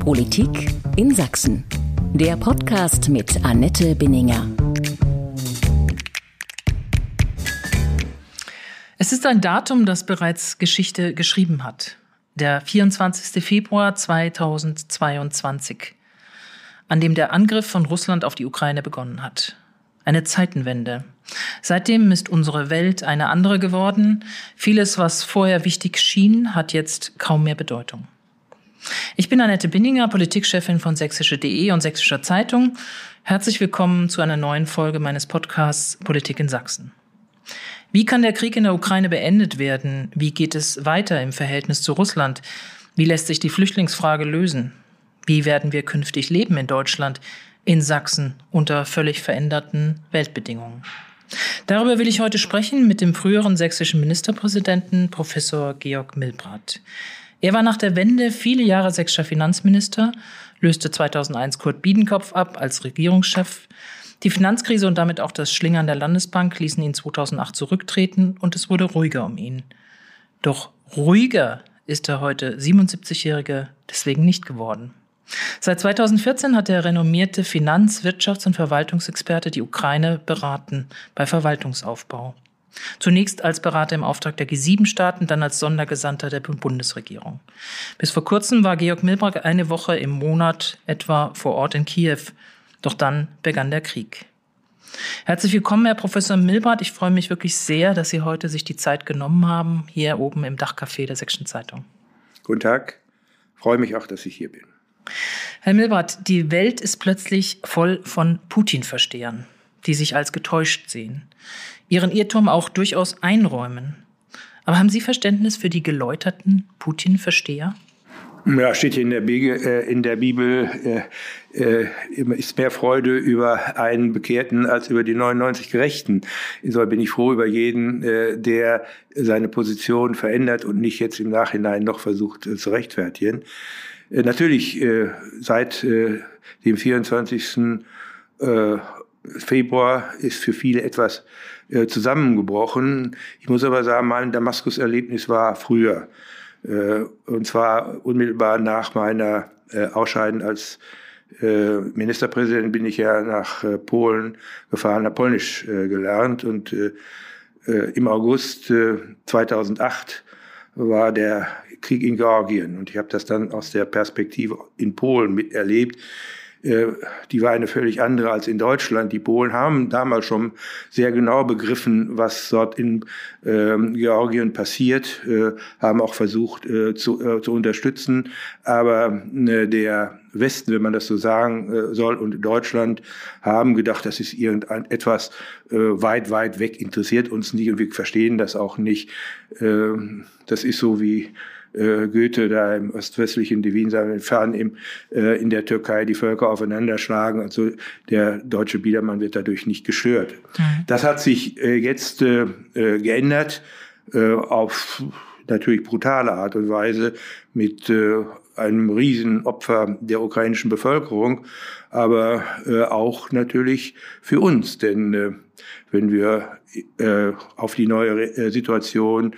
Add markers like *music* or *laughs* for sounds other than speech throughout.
Politik in Sachsen. Der Podcast mit Annette Binninger. Es ist ein Datum, das bereits Geschichte geschrieben hat. Der 24. Februar 2022, an dem der Angriff von Russland auf die Ukraine begonnen hat. Eine Zeitenwende. Seitdem ist unsere Welt eine andere geworden. Vieles, was vorher wichtig schien, hat jetzt kaum mehr Bedeutung. Ich bin Annette Binninger, Politikchefin von sächsische.de und Sächsischer Zeitung. Herzlich willkommen zu einer neuen Folge meines Podcasts Politik in Sachsen. Wie kann der Krieg in der Ukraine beendet werden? Wie geht es weiter im Verhältnis zu Russland? Wie lässt sich die Flüchtlingsfrage lösen? Wie werden wir künftig leben in Deutschland, in Sachsen unter völlig veränderten Weltbedingungen? Darüber will ich heute sprechen mit dem früheren sächsischen Ministerpräsidenten Professor Georg Milbrat. Er war nach der Wende viele Jahre sächsischer Finanzminister, löste 2001 Kurt Biedenkopf ab als Regierungschef. Die Finanzkrise und damit auch das Schlingern der Landesbank ließen ihn 2008 zurücktreten und es wurde ruhiger um ihn. Doch ruhiger ist der heute 77-Jährige deswegen nicht geworden. Seit 2014 hat der renommierte Finanz-, Wirtschafts- und Verwaltungsexperte die Ukraine beraten bei Verwaltungsaufbau. Zunächst als Berater im Auftrag der G7-Staaten, dann als Sondergesandter der Bundesregierung. Bis vor kurzem war Georg Milbrag eine Woche im Monat etwa vor Ort in Kiew. Doch dann begann der Krieg. Herzlich willkommen, Herr Professor Milbrat. Ich freue mich wirklich sehr, dass Sie heute sich die Zeit genommen haben, hier oben im Dachcafé der Sächsischen Zeitung. Guten Tag. Ich freue mich auch, dass ich hier bin. Herr Milbrat, die Welt ist plötzlich voll von Putin-Verstehern, die sich als getäuscht sehen, ihren Irrtum auch durchaus einräumen. Aber haben Sie Verständnis für die geläuterten Putin-Versteher? Ja, steht hier in der, Bibel, äh, in der Bibel äh, äh, ist mehr Freude über einen Bekehrten als über die 99 Gerechten. Insofern bin ich froh über jeden, äh, der seine Position verändert und nicht jetzt im Nachhinein noch versucht äh, zu rechtfertigen. Äh, natürlich äh, seit äh, dem 24. Äh, Februar ist für viele etwas äh, zusammengebrochen. Ich muss aber sagen, mein Damaskus-Erlebnis war früher. Äh, und zwar unmittelbar nach meiner äh, Ausscheiden als äh, Ministerpräsident bin ich ja nach äh, Polen gefahren, habe Polnisch äh, gelernt und im August äh, 2008 war der Krieg in Georgien. Und ich habe das dann aus der Perspektive in Polen miterlebt. Äh, die war eine völlig andere als in Deutschland. Die Polen haben damals schon sehr genau begriffen, was dort in äh, Georgien passiert, äh, haben auch versucht äh, zu, äh, zu unterstützen. Aber äh, der Westen, wenn man das so sagen soll, und Deutschland haben gedacht, das ist irgendein etwas weit, weit weg, interessiert uns nicht und wir verstehen das auch nicht. das ist so wie äh, Goethe da im ostwestlichen Divin Fahren im, äh, in der Türkei die Völker aufeinanderschlagen. Also der deutsche Biedermann wird dadurch nicht gestört. Mhm. Das hat sich äh, jetzt äh, äh geändert äh, auf natürlich brutale Art und Weise mit äh, einem Riesenopfer der ukrainischen Bevölkerung, aber äh, auch natürlich für uns. Denn äh, wenn wir äh, auf die neue Re äh, Situation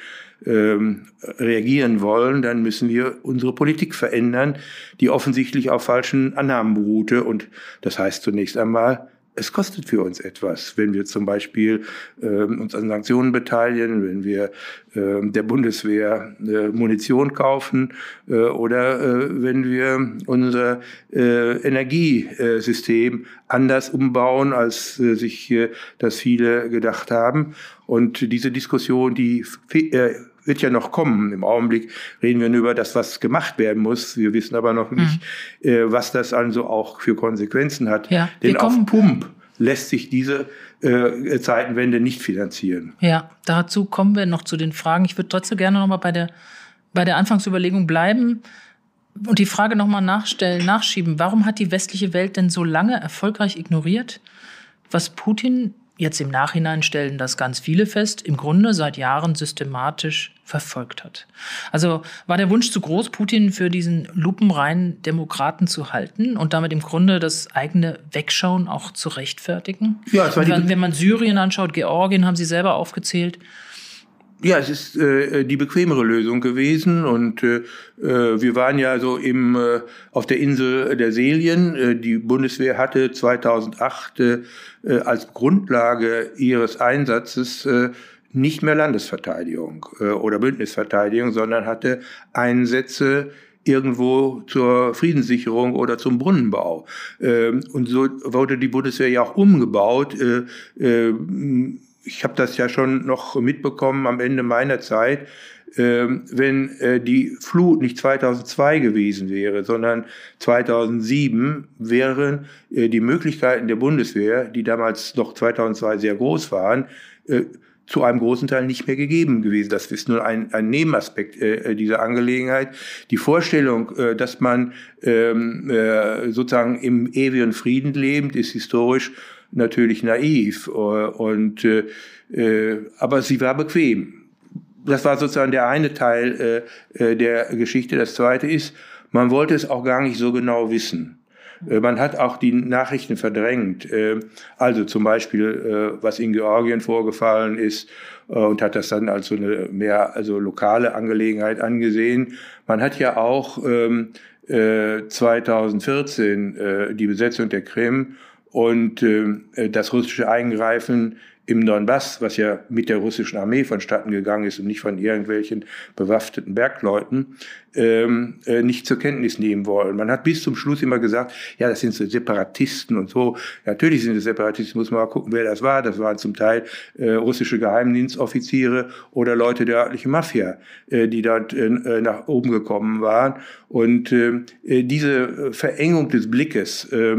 ähm, reagieren wollen, dann müssen wir unsere Politik verändern, die offensichtlich auf falschen Annahmen beruhte. Und das heißt zunächst einmal, es kostet für uns etwas, wenn wir zum Beispiel äh, uns an Sanktionen beteiligen, wenn wir äh, der Bundeswehr äh, Munition kaufen äh, oder äh, wenn wir unser äh, Energiesystem anders umbauen, als äh, sich äh, das viele gedacht haben. Und diese Diskussion, die äh, wird ja noch kommen. Im Augenblick reden wir nur über das, was gemacht werden muss. Wir wissen aber noch nicht, mhm. äh, was das also auch für Konsequenzen hat. Ja, Denn auf Pump lässt sich diese äh, Zeitenwende nicht finanzieren. Ja, dazu kommen wir noch zu den Fragen. Ich würde trotzdem gerne noch mal bei der, bei der Anfangsüberlegung bleiben und die Frage noch mal nachstellen, nachschieben. Warum hat die westliche Welt denn so lange erfolgreich ignoriert, was Putin jetzt im Nachhinein stellen das ganz viele fest, im Grunde seit Jahren systematisch verfolgt hat. Also war der Wunsch zu groß, Putin für diesen lupenreinen Demokraten zu halten und damit im Grunde das eigene Wegschauen auch zu rechtfertigen? Ja, es war wenn, wenn man Syrien anschaut, Georgien haben Sie selber aufgezählt. Ja, es ist äh, die bequemere Lösung gewesen und äh, äh, wir waren ja so im äh, auf der Insel der Selien. Äh, die Bundeswehr hatte 2008 äh, als Grundlage ihres Einsatzes äh, nicht mehr Landesverteidigung äh, oder Bündnisverteidigung, sondern hatte Einsätze irgendwo zur Friedenssicherung oder zum Brunnenbau. Ähm, und so wurde die Bundeswehr ja auch umgebaut. Äh, äh, ich habe das ja schon noch mitbekommen am Ende meiner Zeit, äh, wenn äh, die Flut nicht 2002 gewesen wäre, sondern 2007 wären äh, die Möglichkeiten der Bundeswehr, die damals noch 2002 sehr groß waren, äh, zu einem großen Teil nicht mehr gegeben gewesen. Das ist nur ein, ein Nebenaspekt äh, dieser Angelegenheit. Die Vorstellung, äh, dass man ähm, äh, sozusagen im ewigen Frieden lebt, ist historisch natürlich naiv. Äh, und, äh, äh, aber sie war bequem. Das war sozusagen der eine Teil äh, äh, der Geschichte. Das zweite ist, man wollte es auch gar nicht so genau wissen. Man hat auch die Nachrichten verdrängt. Also zum Beispiel, was in Georgien vorgefallen ist und hat das dann als so eine mehr also lokale Angelegenheit angesehen. Man hat ja auch 2014 ähm, die Besetzung der Krim und äh, das russische Eingreifen im Donbass, was ja mit der russischen Armee vonstatten gegangen ist und nicht von irgendwelchen bewaffneten Bergleuten, ähm, äh, nicht zur Kenntnis nehmen wollen. Man hat bis zum Schluss immer gesagt, ja, das sind so Separatisten und so. Natürlich sind es Separatisten, muss man mal gucken, wer das war. Das waren zum Teil äh, russische Geheimdienstoffiziere oder Leute der örtlichen Mafia, äh, die dort äh, nach oben gekommen waren. Und äh, diese Verengung des Blickes äh,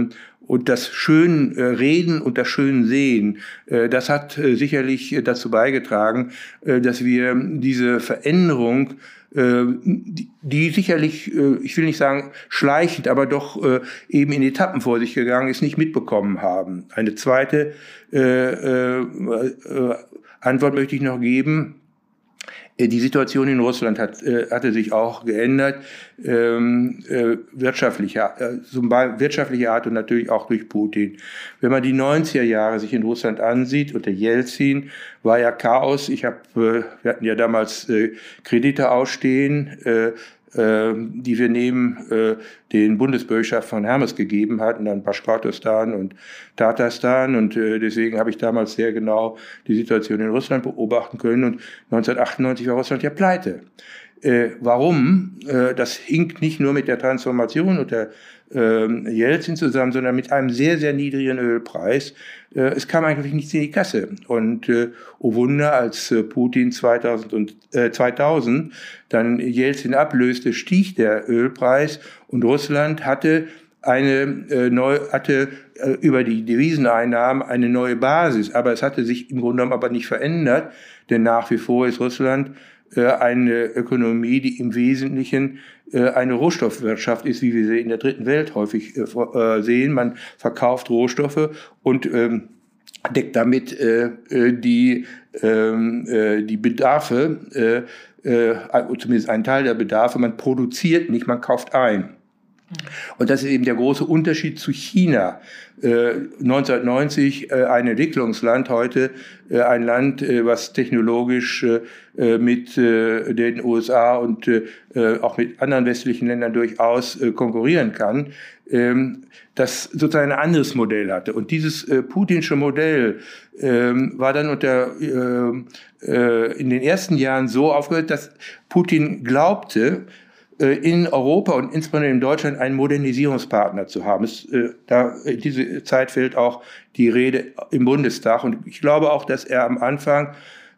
und das schön äh, Reden und das schön Sehen, äh, das hat äh, sicherlich dazu beigetragen, dass wir diese Veränderung, die, sicherlich, ich will nicht sagen schleichend, aber doch eben in Etappen vor sich gegangen ist, nicht mitbekommen haben. Eine zweite Antwort möchte ich noch geben. Äh, die Situation in Russland hat, äh, hatte sich auch geändert, ähm, äh, wirtschaftlicher, äh, wirtschaftlicher Art und natürlich auch durch Putin. Wenn man die 90er Jahre sich in Russland ansieht, unter Jelzin war ja Chaos. Ich habe, äh, wir hatten ja damals äh, Kredite ausstehen, äh, die wir neben äh, den Bundesbürgerschaft von Hermes gegeben hatten, dann Baschkortostan und Tatarstan. Und äh, deswegen habe ich damals sehr genau die Situation in Russland beobachten können. Und 1998 war Russland ja pleite. Äh, warum? Äh, das hinkt nicht nur mit der Transformation unter äh, Jelzin zusammen, sondern mit einem sehr, sehr niedrigen Ölpreis. Äh, es kam eigentlich nichts in die Kasse. Und äh, oh Wunder, als äh, Putin 2000, und, äh, 2000 dann Jelzin ablöste, stieg der Ölpreis und Russland hatte eine äh, neu, hatte äh, über die Deviseneinnahmen eine neue Basis, aber es hatte sich im Grunde genommen aber nicht verändert, denn nach wie vor ist Russland eine Ökonomie, die im Wesentlichen äh, eine Rohstoffwirtschaft ist, wie wir sie in der dritten Welt häufig äh, sehen. Man verkauft Rohstoffe und ähm, deckt damit die, ähm, die Bedarfe, zumindest einen Teil der Bedarfe. Man produziert nicht, man kauft ein. Und das ist eben der große Unterschied zu China. 1990 äh, ein Entwicklungsland, heute äh, ein Land, äh, was technologisch mit den USA und auch mit anderen westlichen Ländern durchaus konkurrieren kann, ähm, das sozusagen ein anderes Modell hatte. Und dieses putinsche Modell ähm, war dann unter in den ersten Jahren so aufgehört, dass Putin glaubte, äh, in Europa und insbesondere in Deutschland einen Modernisierungspartner zu haben. Es, äh, da, in diese Zeit fällt auch die Rede im Bundestag. Und ich glaube auch, dass er am Anfang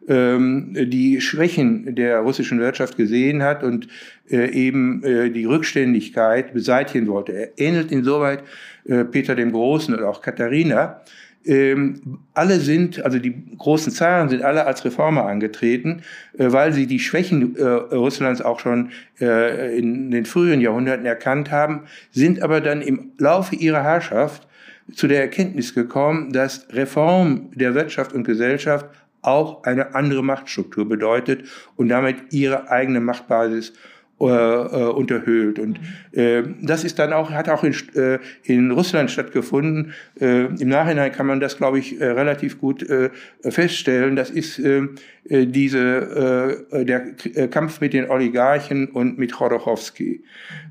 ähm, die Schwächen der russischen Wirtschaft gesehen hat und äh, eben äh, die Rückständigkeit beseitigen wollte. Er ähnelt insoweit äh, Peter dem Großen oder auch Katharina, ähm, alle sind, also die großen Zaren sind alle als Reformer angetreten, äh, weil sie die Schwächen äh, Russlands auch schon äh, in den frühen Jahrhunderten erkannt haben, sind aber dann im Laufe ihrer Herrschaft zu der Erkenntnis gekommen, dass Reform der Wirtschaft und Gesellschaft auch eine andere Machtstruktur bedeutet und damit ihre eigene Machtbasis äh, unterhöhlt. Und äh, das ist dann auch, hat auch in, äh, in Russland stattgefunden. Äh, Im Nachhinein kann man das, glaube ich, äh, relativ gut äh, feststellen. Das ist äh, äh diese, äh, der äh, Kampf mit den Oligarchen und mit Chodorkowski.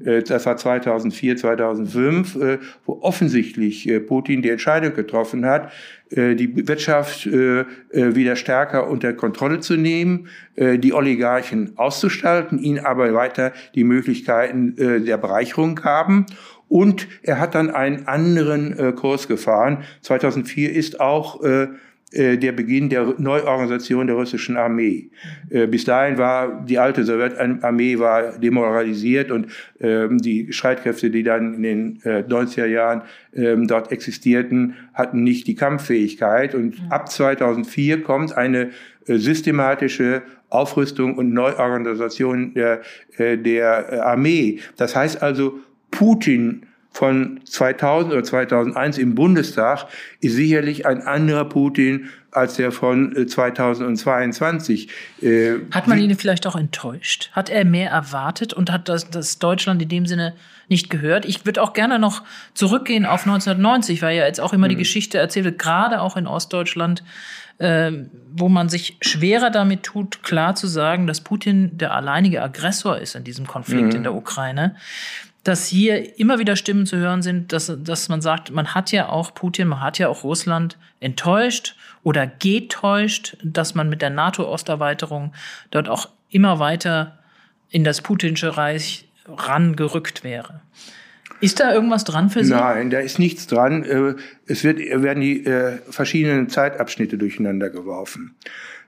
Äh, das war 2004, 2005, äh, wo offensichtlich äh, Putin die Entscheidung getroffen hat, äh, die Wirtschaft äh, äh, wieder stärker unter Kontrolle zu nehmen, die Oligarchen auszustalten, ihnen aber weiter die Möglichkeiten der Bereicherung haben. Und er hat dann einen anderen Kurs gefahren. 2004 ist auch äh, der Beginn der Neuorganisation der russischen Armee. Äh, bis dahin war die alte Sowjetarmee war demoralisiert und ähm, die Streitkräfte, die dann in den 90er äh, Jahren ähm, dort existierten, hatten nicht die Kampffähigkeit. Und mhm. ab 2004 kommt eine systematische Aufrüstung und Neuorganisation der, der Armee. Das heißt also, Putin von 2000 oder 2001 im Bundestag ist sicherlich ein anderer Putin als der von 2022. Äh, äh, hat man ihn vielleicht auch enttäuscht? Hat er mehr erwartet und hat das, das Deutschland in dem Sinne nicht gehört? Ich würde auch gerne noch zurückgehen auf 1990, weil ja jetzt auch immer die hm. Geschichte erzählt wird, gerade auch in Ostdeutschland, äh, wo man sich schwerer damit tut, klar zu sagen, dass Putin der alleinige Aggressor ist in diesem Konflikt mhm. in der Ukraine dass hier immer wieder Stimmen zu hören sind, dass, dass man sagt, man hat ja auch Putin, man hat ja auch Russland enttäuscht oder getäuscht, dass man mit der NATO-Osterweiterung dort auch immer weiter in das putinsche Reich rangerückt wäre. Ist da irgendwas dran für Sie? Nein, da ist nichts dran. Äh, es wird, werden die äh, verschiedenen Zeitabschnitte durcheinander geworfen.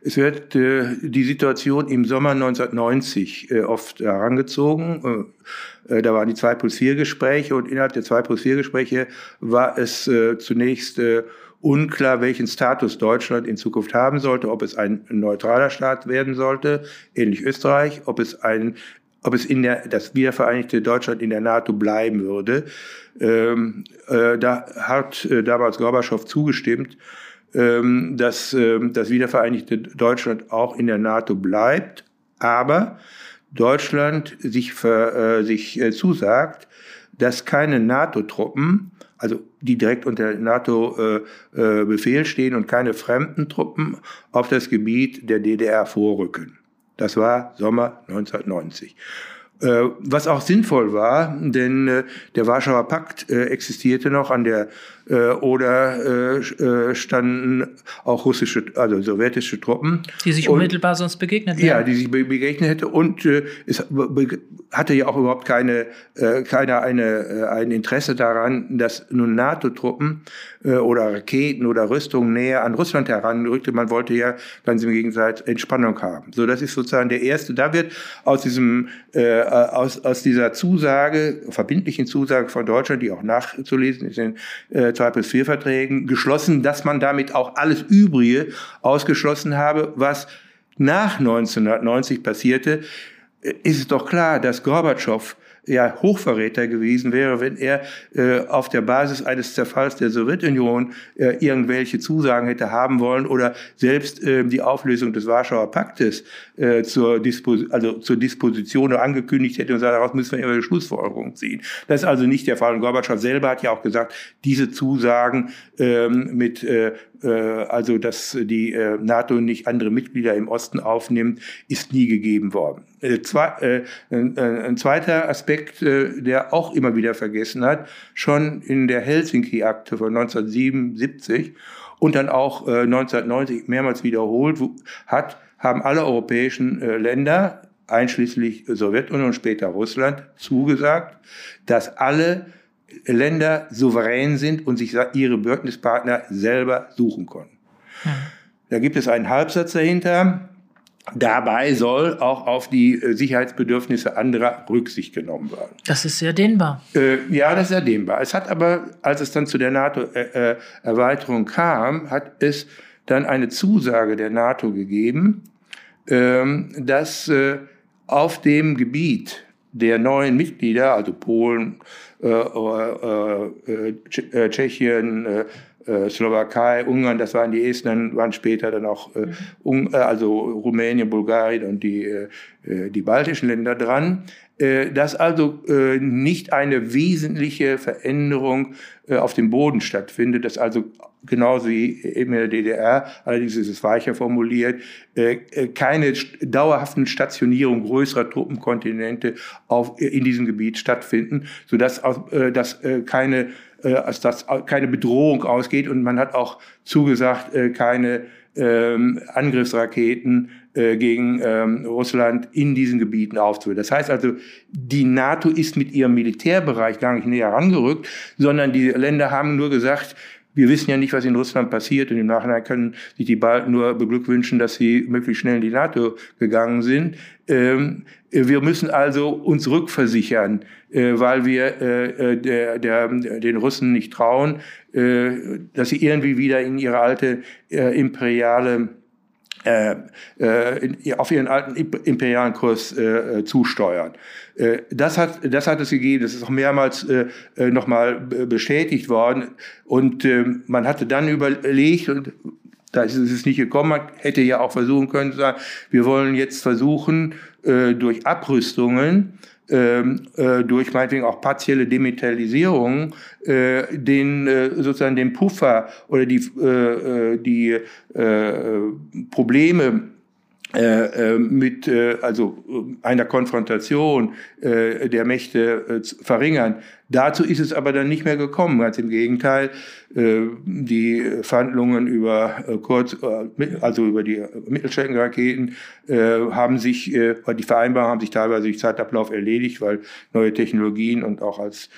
Es wird äh, die Situation im Sommer 1990 oft herangezogen. Da waren die 2 plus 4 Gespräche und innerhalb der 2 plus 4 Gespräche war es zunächst unklar, welchen Status Deutschland in Zukunft haben sollte, ob es ein neutraler Staat werden sollte, ähnlich Österreich, ob es ein ob es in der, das wiedervereinigte Deutschland in der NATO bleiben würde. Ähm, äh, da hat äh, damals Gorbatschow zugestimmt, dass äh, das wiedervereinigte Deutschland auch in der NATO bleibt, aber Deutschland sich, für, äh, sich äh, zusagt, dass keine NATO-Truppen, also die direkt unter NATO-Befehl äh, stehen und keine fremden Truppen auf das Gebiet der DDR vorrücken. Das war Sommer 1990. Äh, was auch sinnvoll war, denn der Warschauer Pakt existierte noch an der äh, oder äh, äh, standen auch russische, also sowjetische Truppen. Die sich unmittelbar und, sonst begegnet hätten. Ja, die sich begegnet hätte. Und äh, es hatte ja auch überhaupt keine, äh, keiner eine, äh, ein Interesse daran, dass nun NATO-Truppen äh, oder Raketen oder Rüstungen näher an Russland heranrückte. Man wollte ja ganz im Gegensatz Entspannung haben. So, das ist sozusagen der erste. Da wird aus diesem, äh, aus, aus dieser Zusage, verbindlichen Zusage von Deutschland, die auch nachzulesen ist in äh, 2 plus 4 Verträgen geschlossen, dass man damit auch alles Übrige ausgeschlossen habe, was nach 1990 passierte, ist es doch klar, dass Gorbatschow ja Hochverräter gewesen wäre, wenn er äh, auf der Basis eines Zerfalls der Sowjetunion äh, irgendwelche Zusagen hätte haben wollen oder selbst äh, die Auflösung des Warschauer Paktes äh, zur, Dispos also zur Disposition angekündigt hätte und sagt, daraus müssen wir immer Schlussfolgerungen ziehen. Das ist also nicht der Fall. Und Gorbatschow selber hat ja auch gesagt, diese Zusagen ähm, mit äh, also dass die äh, NATO nicht andere Mitglieder im Osten aufnimmt, ist nie gegeben worden. Äh, ein zweiter Aspekt, der auch immer wieder vergessen hat, schon in der Helsinki-Akte von 1977 und dann auch 1990 mehrmals wiederholt hat, haben alle europäischen Länder, einschließlich Sowjetunion, später Russland, zugesagt, dass alle Länder souverän sind und sich ihre Bündnispartner selber suchen können. Mhm. Da gibt es einen Halbsatz dahinter. Dabei soll auch auf die äh, Sicherheitsbedürfnisse anderer Rücksicht genommen werden. Das ist sehr dehnbar. Äh, ja, das ist sehr dehnbar. Es hat aber, als es dann zu der NATO-Erweiterung äh, äh kam, hat es dann eine Zusage der NATO gegeben, ähm, dass äh, auf dem Gebiet der neuen Mitglieder, also Polen, Tschechien, Slowakei, Ungarn, das waren die ersten, dann waren später dann auch mhm. also Rumänien, Bulgarien und die, die baltischen Länder dran. Äh, dass also äh, nicht eine wesentliche Veränderung äh, auf dem Boden stattfindet, dass also genauso wie in der DDR, allerdings ist es weicher formuliert, keine dauerhaften Stationierung größerer Truppenkontinente auf, in diesem Gebiet stattfinden, sodass dass keine, dass keine Bedrohung ausgeht. Und man hat auch zugesagt, keine ähm, Angriffsraketen gegen ähm, Russland in diesen Gebieten aufzuhören. Das heißt also, die NATO ist mit ihrem Militärbereich gar nicht näher herangerückt, sondern die Länder haben nur gesagt, wir wissen ja nicht, was in Russland passiert und im Nachhinein können sich die Balten nur beglückwünschen, dass sie möglichst schnell in die NATO gegangen sind. Ähm, wir müssen also uns rückversichern, äh, weil wir äh, äh der, der, den Russen nicht trauen, äh, dass sie irgendwie wieder in ihre alte äh, imperiale äh, äh, auf ihren alten imperialen Kurs äh, zusteuern. Äh, das, hat, das hat es gegeben, das ist auch mehrmals äh, nochmal bestätigt worden. Und äh, man hatte dann überlegt, und da ist es nicht gekommen, man hätte ja auch versuchen können zu sagen, wir wollen jetzt versuchen, äh, durch Abrüstungen ähm, äh, durch meinetwegen auch partielle Demilitarisierung äh, den äh, sozusagen den Puffer oder die äh, äh die äh, Probleme äh, äh, mit also einer Konfrontation der Mächte verringern. Dazu ist es aber dann nicht mehr gekommen. Ganz im Gegenteil, äh, die Verhandlungen über äh, kurz, äh, also über die Mittelstreckenraketen haben sich, die Vereinbarungen haben sich teilweise durch Zeitablauf erledigt, weil neue Technologien und auch als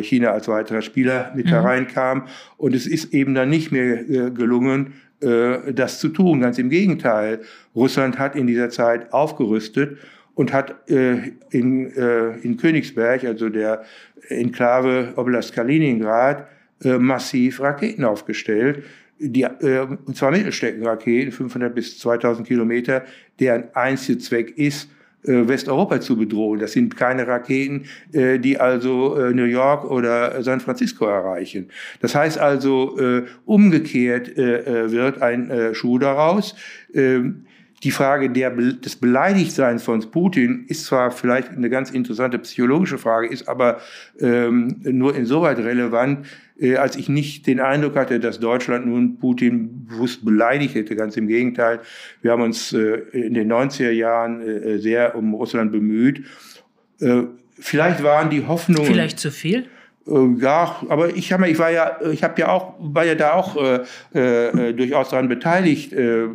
China als weiterer Spieler mit mhm. hereinkam. Und es ist eben dann nicht mehr gelungen, das zu tun. Ganz im Gegenteil. Russland hat in dieser Zeit aufgerüstet und hat äh, in, äh, in Königsberg, also der Enklave Oblast Kaliningrad, äh, massiv Raketen aufgestellt. Die, äh, und zwar Mittelstreckenraketen, 500 bis 2000 Kilometer, deren einziger Zweck ist, äh, Westeuropa zu bedrohen. Das sind keine Raketen, äh, die also äh, New York oder San Francisco erreichen. Das heißt also, umgekehrt wird ein Schuh daraus. Ähm, die Frage der, des Beleidigtseins von Putin ist zwar vielleicht eine ganz interessante psychologische Frage, ist aber ähm, nur insoweit relevant, äh, als ich nicht den Eindruck hatte, dass Deutschland nun Putin bewusst beleidigt hätte. Ganz im Gegenteil. Wir haben uns äh, in den 90er Jahren äh, sehr um Russland bemüht. Äh, vielleicht waren die Hoffnungen. Vielleicht zu viel? Äh, ja, aber ich habe ich war ja, ich habe ja auch, war ja da auch äh, äh, durchaus daran beteiligt. Äh,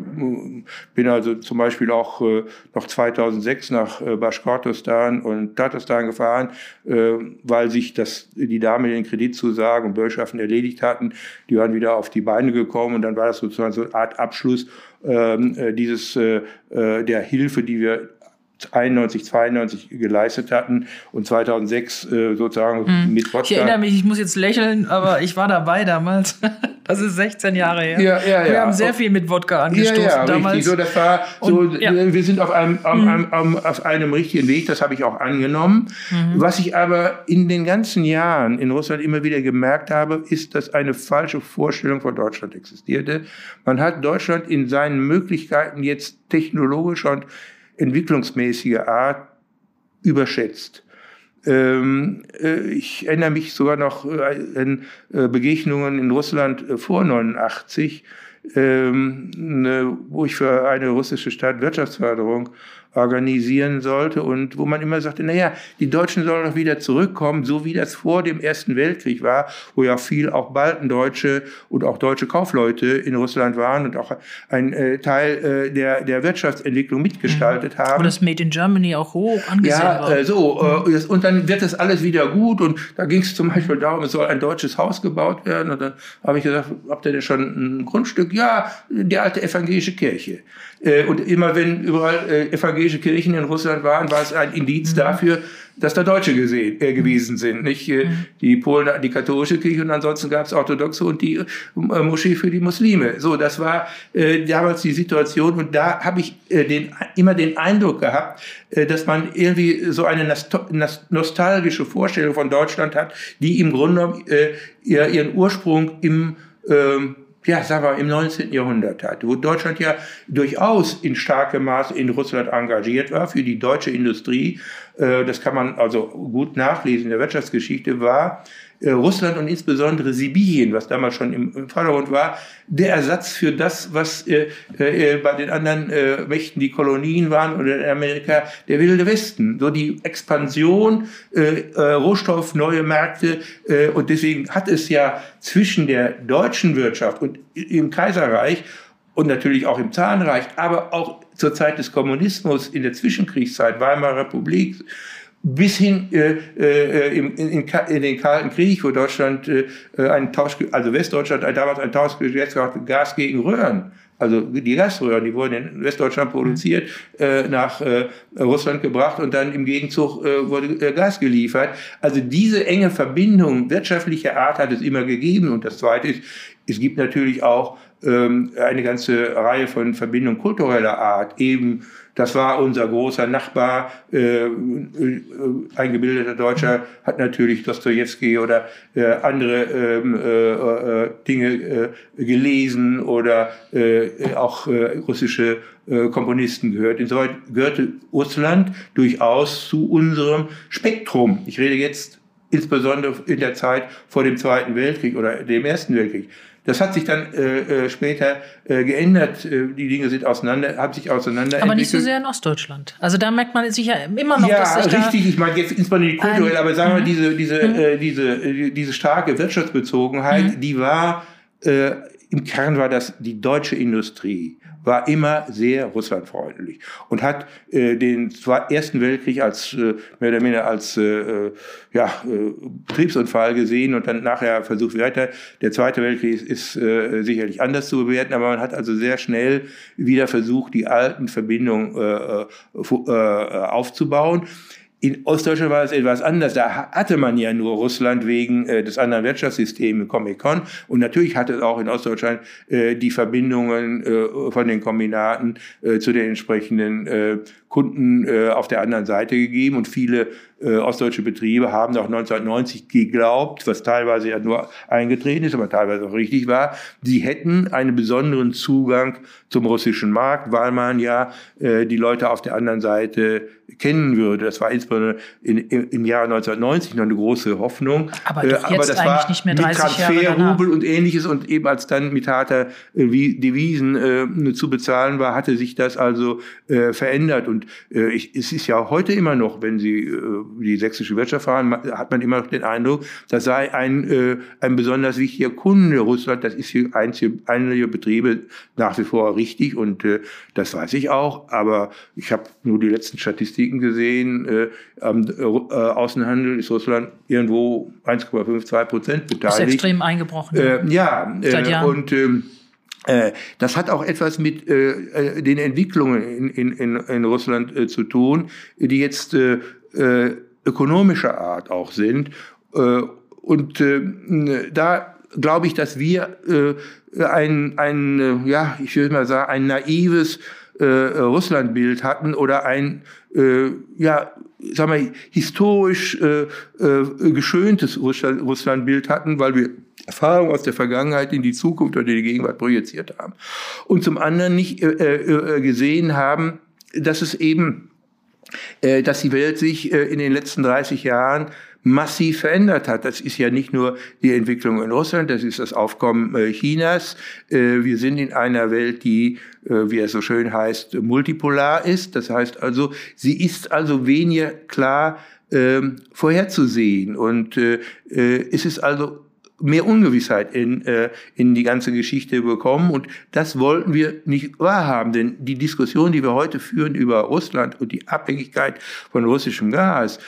bin also zum Beispiel auch äh, noch 2006 nach äh, Baschkortostan und Tatarstan gefahren, äh, weil sich das die Dame den Kreditzusagen und Bürgschaften erledigt hatten. Die waren wieder auf die Beine gekommen und dann war das sozusagen so eine Art Abschluss ähm, äh, dieses äh, äh der Hilfe, die wir 91, 92 geleistet hatten und 2006 äh, sozusagen mhm. mit Wodka. Ich erinnere mich, ich muss jetzt lächeln, aber ich war dabei damals. *laughs* Das ist 16 Jahre her. Ja, ja, ja. Wir haben sehr viel mit Wodka angestoßen ja, ja, damals. Richtig. So, das war so, und, ja. wir sind auf einem, mhm. einem, einem, auf einem richtigen Weg, das habe ich auch angenommen. Mhm. Was ich aber in den ganzen Jahren in Russland immer wieder gemerkt habe, ist, dass eine falsche Vorstellung von Deutschland existierte. Man hat Deutschland in seinen Möglichkeiten jetzt technologischer und entwicklungsmäßige Art überschätzt. Ähm, äh, ich erinnere mich sogar noch äh, an äh, Begegnungen in Russland vor 89, ähm, ne, wo ich für eine russische Stadt Wirtschaftsförderung organisieren sollte und wo man immer sagte, naja, die Deutschen sollen doch wieder zurückkommen, so wie das vor dem Ersten Weltkrieg war, wo ja viel auch Baltendeutsche und auch deutsche Kaufleute in Russland waren und auch ein äh, Teil äh, der, der Wirtschaftsentwicklung mitgestaltet mhm. haben. Und das Made in Germany auch hoch angesehen ja, war. Äh, so, äh, mhm. und dann wird das alles wieder gut und da ging es zum Beispiel darum, es soll ein deutsches Haus gebaut werden und dann habe ich gesagt, habt ihr denn schon ein Grundstück? Ja, die alte evangelische Kirche. Äh, und immer wenn überall äh, evangelische Kirchen in Russland waren, war es ein Indiz mhm. dafür, dass da Deutsche gesehen, äh, gewesen sind. Nicht äh, mhm. die Polen, die katholische Kirche und ansonsten gab es orthodoxe und die äh, Moschee für die Muslime. So, das war äh, damals die Situation und da habe ich äh, den, immer den Eindruck gehabt, äh, dass man irgendwie so eine nostalgische Vorstellung von Deutschland hat, die im Grunde äh, ihren Ursprung im ähm, ja, sagen wir, im 19. Jahrhundert hat, wo Deutschland ja durchaus in starkem Maße in Russland engagiert war für die deutsche Industrie, äh, das kann man also gut nachlesen in der Wirtschaftsgeschichte, war Russland und insbesondere Sibirien, was damals schon im, im Vordergrund war, der Ersatz für das, was äh, äh, bei den anderen äh, Mächten die Kolonien waren oder in Amerika der wilde Westen. So die Expansion, äh, äh, Rohstoff, neue Märkte äh, und deswegen hat es ja zwischen der deutschen Wirtschaft und im Kaiserreich und natürlich auch im Zahnreich, aber auch zur Zeit des Kommunismus in der Zwischenkriegszeit, Weimarer Republik, bis hin äh, äh, in, in, in, den Kalten Krieg, wo Deutschland äh, einen Tausch, also Westdeutschland damals ein Tauschgesetz hatte, Gas gegen Röhren. Also die Gasröhren, die wurden in Westdeutschland produziert, äh, nach äh, Russland gebracht und dann im Gegenzug äh, wurde äh, Gas geliefert. Also diese enge Verbindung wirtschaftlicher Art hat es immer gegeben. Und das Zweite ist, es gibt natürlich auch ähm, eine ganze Reihe von Verbindungen kultureller Art, eben das war unser großer Nachbar, äh, äh, ein gebildeter Deutscher hat natürlich Dostoevsky oder äh, andere ähm, äh, äh, Dinge äh, gelesen oder auch russische Komponisten gehört. Insoweit gehörte Russland durchaus zu unserem Spektrum. Ich rede jetzt insbesondere in der Zeit vor dem Zweiten Weltkrieg oder dem Ersten Weltkrieg. Das hat sich dann äh, äh, später äh, geändert. Äh, die Dinge sind auseinander, haben sich auseinander Aber nicht so sehr in Ostdeutschland. Also da merkt man sich ja immer noch, ja, dass sich richtig. ich meine jetzt insbesondere kulturell, aber sagen wir mhm. diese diese mhm. äh, diese äh, diese starke Wirtschaftsbezogenheit, mhm. die war äh, im Kern war das die deutsche Industrie war immer sehr russlandfreundlich und hat äh, den Ersten Weltkrieg als äh, mehr oder minder als äh, äh, ja, äh, Betriebsunfall gesehen und dann nachher versucht weiter. Der Zweite Weltkrieg ist, ist äh, sicherlich anders zu bewerten, aber man hat also sehr schnell wieder versucht, die alten Verbindungen äh, äh, äh aufzubauen. In Ostdeutschland war es etwas anders. Da hatte man ja nur Russland wegen äh, des anderen Wirtschaftssystems Comic-Con. Und natürlich hatte es auch in Ostdeutschland äh, die Verbindungen äh, von den Kombinaten äh, zu den entsprechenden äh, Kunden äh, auf der anderen Seite gegeben. Und viele äh, ostdeutsche Betriebe haben auch 1990 geglaubt, was teilweise ja nur eingetreten ist, aber teilweise auch richtig war, sie hätten einen besonderen Zugang zum russischen Markt, weil man ja äh, die Leute auf der anderen Seite kennen würde. Das war insbesondere in, im, im Jahr 1990 noch eine große Hoffnung. Aber, äh, aber das war nicht mehr 30 mit Transferrubel und ähnliches und eben als dann mit harter äh, Devisen äh, zu bezahlen war, hatte sich das also äh, verändert. Und äh, ich, es ist ja heute immer noch, wenn Sie äh, die sächsische Wirtschaft fahren, hat man immer noch den Eindruck, das sei ein, äh, ein besonders wichtiger Kunde Russland. Das ist für einzige, einige Betriebe nach wie vor richtig und äh, das weiß ich auch. Aber ich habe nur die letzten Statistiken gesehen. Äh, am äh, Außenhandel ist Russland irgendwo 1,52 Prozent beteiligt. Ist extrem eingebrochen. Äh, ja, Jahren. und ähm, äh, das hat auch etwas mit äh, äh, den Entwicklungen in, in, in, Russland äh, zu tun, die jetzt äh, äh, ökonomischer Art auch sind. Äh, und äh, da glaube ich, dass wir äh, ein, ein äh, ja, ich würde mal sagen, ein naives äh, Russlandbild hatten oder ein, äh, ja, sagen wir, historisch äh, äh, geschöntes Russland, Russlandbild hatten, weil wir Erfahrung aus der Vergangenheit in die Zukunft oder die Gegenwart projiziert haben. Und zum anderen nicht äh, äh, gesehen haben, dass es eben, äh, dass die Welt sich äh, in den letzten 30 Jahren massiv verändert hat. Das ist ja nicht nur die Entwicklung in Russland, das ist das Aufkommen äh, Chinas. Äh, wir sind in einer Welt, die, äh, wie es so schön heißt, multipolar ist. Das heißt also, sie ist also weniger klar ähm, vorherzusehen. Und es ist also mehr Ungewissheit in, äh, in die ganze Geschichte bekommen. Und das wollten wir nicht wahrhaben, denn die Diskussion, die wir heute führen über Russland und die Abhängigkeit von russischem Gas,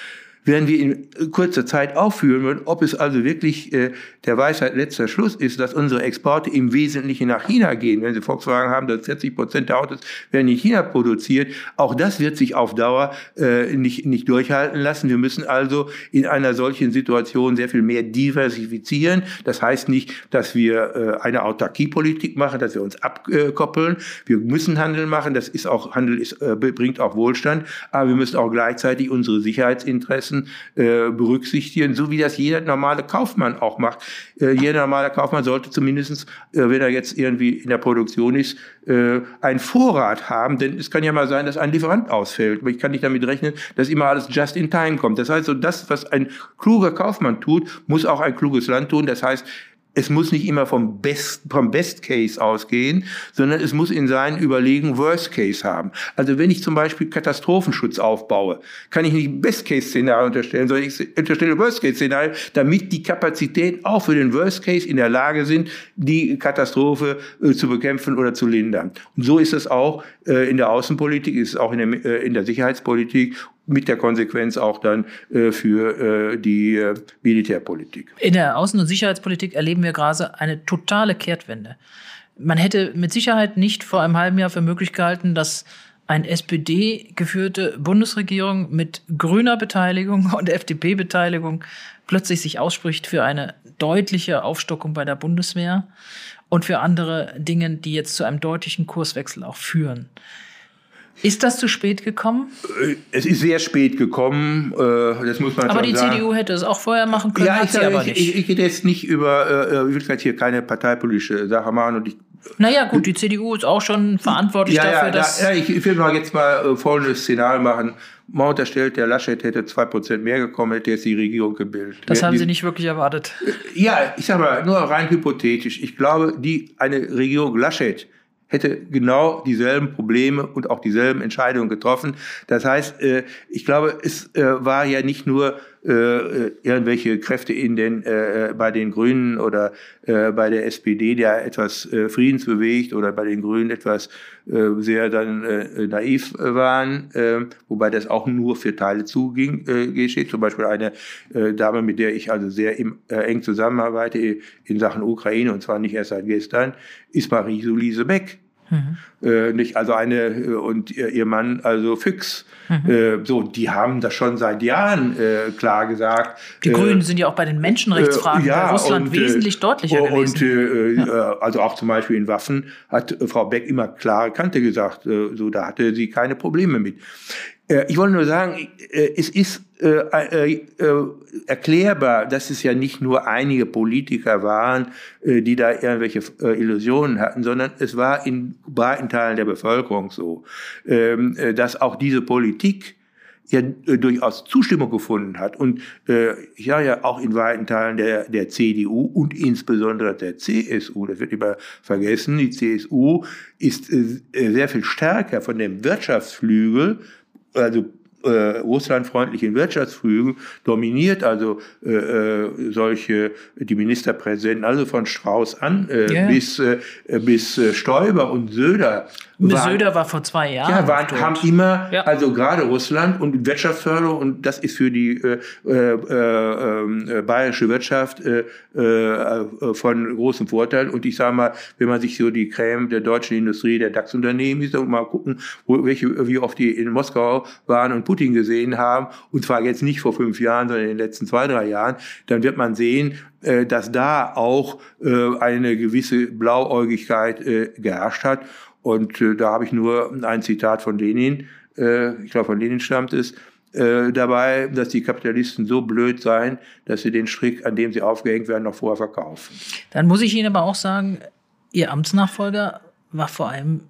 werden wir in kurzer Zeit aufführen würden, ob es also wirklich äh, der Weisheit letzter Schluss ist, dass unsere Exporte im Wesentlichen nach China gehen. Wenn Sie Volkswagen haben, dass 40 Prozent der Autos werden in China produziert, auch das wird sich auf Dauer äh, nicht, nicht durchhalten lassen. Wir müssen also in einer solchen Situation sehr viel mehr diversifizieren. Das heißt nicht, dass wir äh, eine Autarkiepolitik machen, dass wir uns abkoppeln. Wir müssen Handel machen. Das ist auch Handel ist, bringt auch Wohlstand, aber wir müssen auch gleichzeitig unsere Sicherheitsinteressen Interessen äh, berücksichtigen, so wie das jeder normale Kaufmann auch macht. Äh, jeder normale Kaufmann sollte zumindestens, äh, wenn er jetzt irgendwie in der Produktion ist, äh, einen Vorrat haben, denn es kann ja mal sein, dass ein Lieferant ausfällt. Aber ich kann nicht damit rechnen, dass immer alles just in time kommt. Das heißt, so das, was ein kluger Kaufmann tut, muss auch ein kluges Land tun. Das heißt, es muss nicht immer vom Best, vom Best Case ausgehen, sondern es muss in seinen Überlegen Worst Case haben. Also wenn ich zum Beispiel Katastrophenschutz aufbaue, kann ich nicht Best Case Szenario unterstellen, sondern ich unterstelle Worst Case Szenario, damit die Kapazitäten auch für den Worst Case in der Lage sind, die Katastrophe äh, zu bekämpfen oder zu lindern. Und so ist es auch äh, in der Außenpolitik, ist es auch in der, äh, in der Sicherheitspolitik mit der Konsequenz auch dann äh, für äh, die äh, Militärpolitik. In der Außen- und Sicherheitspolitik erleben wir gerade eine totale Kehrtwende. Man hätte mit Sicherheit nicht vor einem halben Jahr für möglich gehalten, dass eine SPD-geführte Bundesregierung mit grüner Beteiligung *laughs* und FDP-Beteiligung plötzlich sich ausspricht für eine deutliche Aufstockung bei der Bundeswehr und für andere Dinge, die jetzt zu einem deutlichen Kurswechsel auch führen. Ist das zu spät gekommen? Äh, es ist sehr spät gekommen, äh, das muss man Aber die sagen. CDU hätte es auch vorher machen können, ja, ich, sage, aber ich, nicht. ich, ich rede jetzt nicht über, äh, ich will jetzt hier keine parteipolitische Sache machen und ich naja, gut, die CDU ist auch schon verantwortlich ja, dafür, ja, dass. Ja, ich will mal jetzt mal äh, folgendes Szenario machen. Man unterstellt, der Laschet hätte zwei Prozent mehr gekommen, hätte jetzt die Regierung gebildet. das Wir- haben die- Sie nicht wirklich erwartet. Ja, ich sag mal, nur rein hypothetisch. Ich glaube, die, eine Regierung Laschet hätte genau dieselben Probleme und auch dieselben Entscheidungen getroffen. Das heißt, äh, ich glaube, es äh, war ja nicht nur äh, äh, irgendwelche Kräfte in den, äh, bei den Grünen oder äh, bei der SPD, der etwas äh, friedensbewegt oder bei den Grünen etwas äh, sehr dann äh, naiv äh, waren, äh, wobei das auch nur für Teile zuging, äh, geschieht. Zum Beispiel eine äh, Dame, mit der ich also sehr im, äh, eng zusammenarbeite in Sachen Ukraine und zwar nicht erst seit gestern, ist Marie-Soulise Beck. Äh, nicht also eine äh, und ihr, ihr Mann also Füchs äh, so die haben das schon seit Jahren äh, klar gesagt Die äh, Grünen sind ja auch bei den Menschenrechtsfragen äh, ja, Russland und, wesentlich deutlicher und, gewesen. äh, äh, also auch zum Beispiel in Waffen hat Frau Beck immer klare Kante gesagt. So, da hatte sie keine Probleme mit. Äh, ich wollte nur sagen, äh, es ist äh, erklärbar, dass es ja nicht nur einige Politiker waren, die da irgendwelche Illusionen hatten, sondern es war in breiten Teilen der Bevölkerung so, ähm, äh, dass auch diese Politik ja durchaus Zustimmung gefunden hat. Und ja ja auch in weiten Teilen der der CDU und insbesondere der CSU, das wird immer vergessen, die CSU ist sehr viel stärker von dem Wirtschaftsflügel, also äh, russlandfreundlichen Wirtschaftsflügel dominiert also äh, äh, solche die Ministerpräsidenten also von Strauß an äh, Ja. bis äh, bis äh, Stoiber und Söder waren- Söder war vor zwei Jahren. ja, waren, haben immer, Ja. also gerade Russland und Wirtschaftsförderung, und das ist für die äh, äh, äh, äh, bayerische Wirtschaft äh, äh, von großem Vorteil. Und ich sage mal, wenn man sich so die Creme der deutschen Industrie, der DAX-Unternehmen ist und mal gucken, wo, welche, wie oft die in Moskau waren und Putin gesehen haben, und zwar jetzt nicht vor fünf Jahren, sondern in den letzten zwei, drei Jahren, dann wird man sehen, äh, dass da auch äh, eine gewisse Blauäugigkeit äh, geherrscht hat. Und äh, da habe ich nur ein Zitat von Lenin, äh, ich glaube von Lenin stammt es, äh, dabei, dass die Kapitalisten so blöd seien, dass sie den Strick, an dem sie aufgehängt werden, noch vorher verkaufen. Dann muss ich Ihnen aber auch sagen, Ihr Amtsnachfolger war vor einem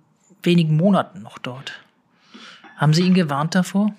wenigen Monaten noch dort. Haben Sie ihn gewarnt davor?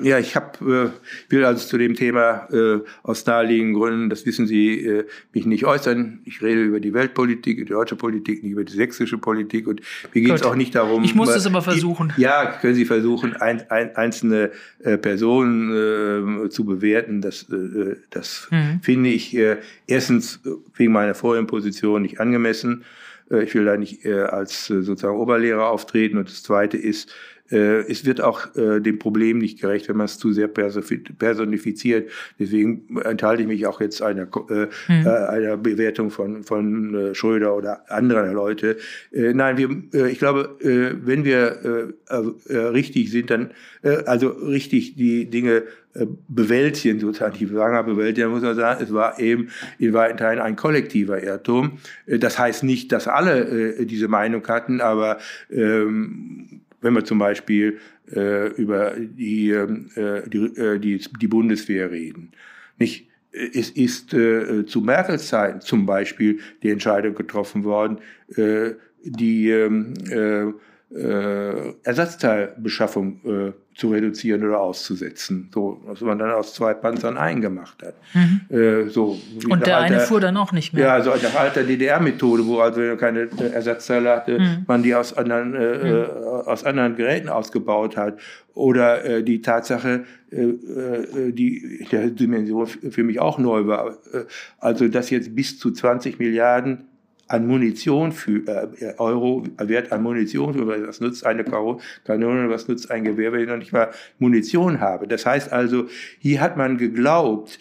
Ja, ich habe, äh, will also zu dem Thema äh, aus naheliegenden Gründen, das wissen Sie, äh, mich nicht äußern. Ich rede über die Weltpolitik, die deutsche Politik, nicht über die sächsische Politik und mir geht es auch nicht darum. Ich muss es aber versuchen. Ja, können Sie versuchen, ein, ein, einzelne äh, Personen äh, zu bewerten. Das, äh, das Mhm. finde ich äh, erstens wegen meiner vorigen Position nicht angemessen. Äh, ich will da nicht äh, als äh, sozusagen Oberlehrer auftreten. Und das Zweite ist, es wird auch äh, dem Problem nicht gerecht, wenn man es zu sehr personifiziert. Deswegen enthalte ich mich auch jetzt einer, äh, äh, einer Bewertung von, von äh, Schröder oder anderer Leute. Äh, nein, wir, äh, ich glaube, äh, wenn wir äh, äh, richtig sind, dann äh, also richtig die Dinge äh, bewältigen, sozusagen die Wanger bewältigen, muss man sagen, es war eben in weiten Teilen ein kollektiver Irrtum. Äh, Das heißt nicht, dass alle äh, diese Meinung hatten, aber ähm, wenn wir zum Beispiel äh, über die, äh, die, äh, die, die Bundeswehr reden. Nicht? Es ist äh, zu Merkels Zeiten zum Beispiel die Entscheidung getroffen worden, äh, die ähm, äh, äh, Ersatzteilbeschaffung äh, zu reduzieren oder auszusetzen, so was man dann aus zwei Panzern eingemacht hat. Mhm. Äh, so und der alter, eine fuhr dann auch nicht mehr. Ja, so nach alter DDR-Methode, wo also keine Ersatzteile hatte, mhm. man die aus anderen äh, mhm. Äh, aus anderen Geräten ausgebaut hat oder äh, die Tatsache, äh, äh, die der Dimension für mich auch neu war, äh, also dass jetzt bis zu 20 Milliarden an Munition für äh, Euro Wert an Munition was nutzt eine Kanone, was nutzt ein Gewehr, wenn ich noch nicht mal Munition habe. Das heißt also, hier hat man geglaubt,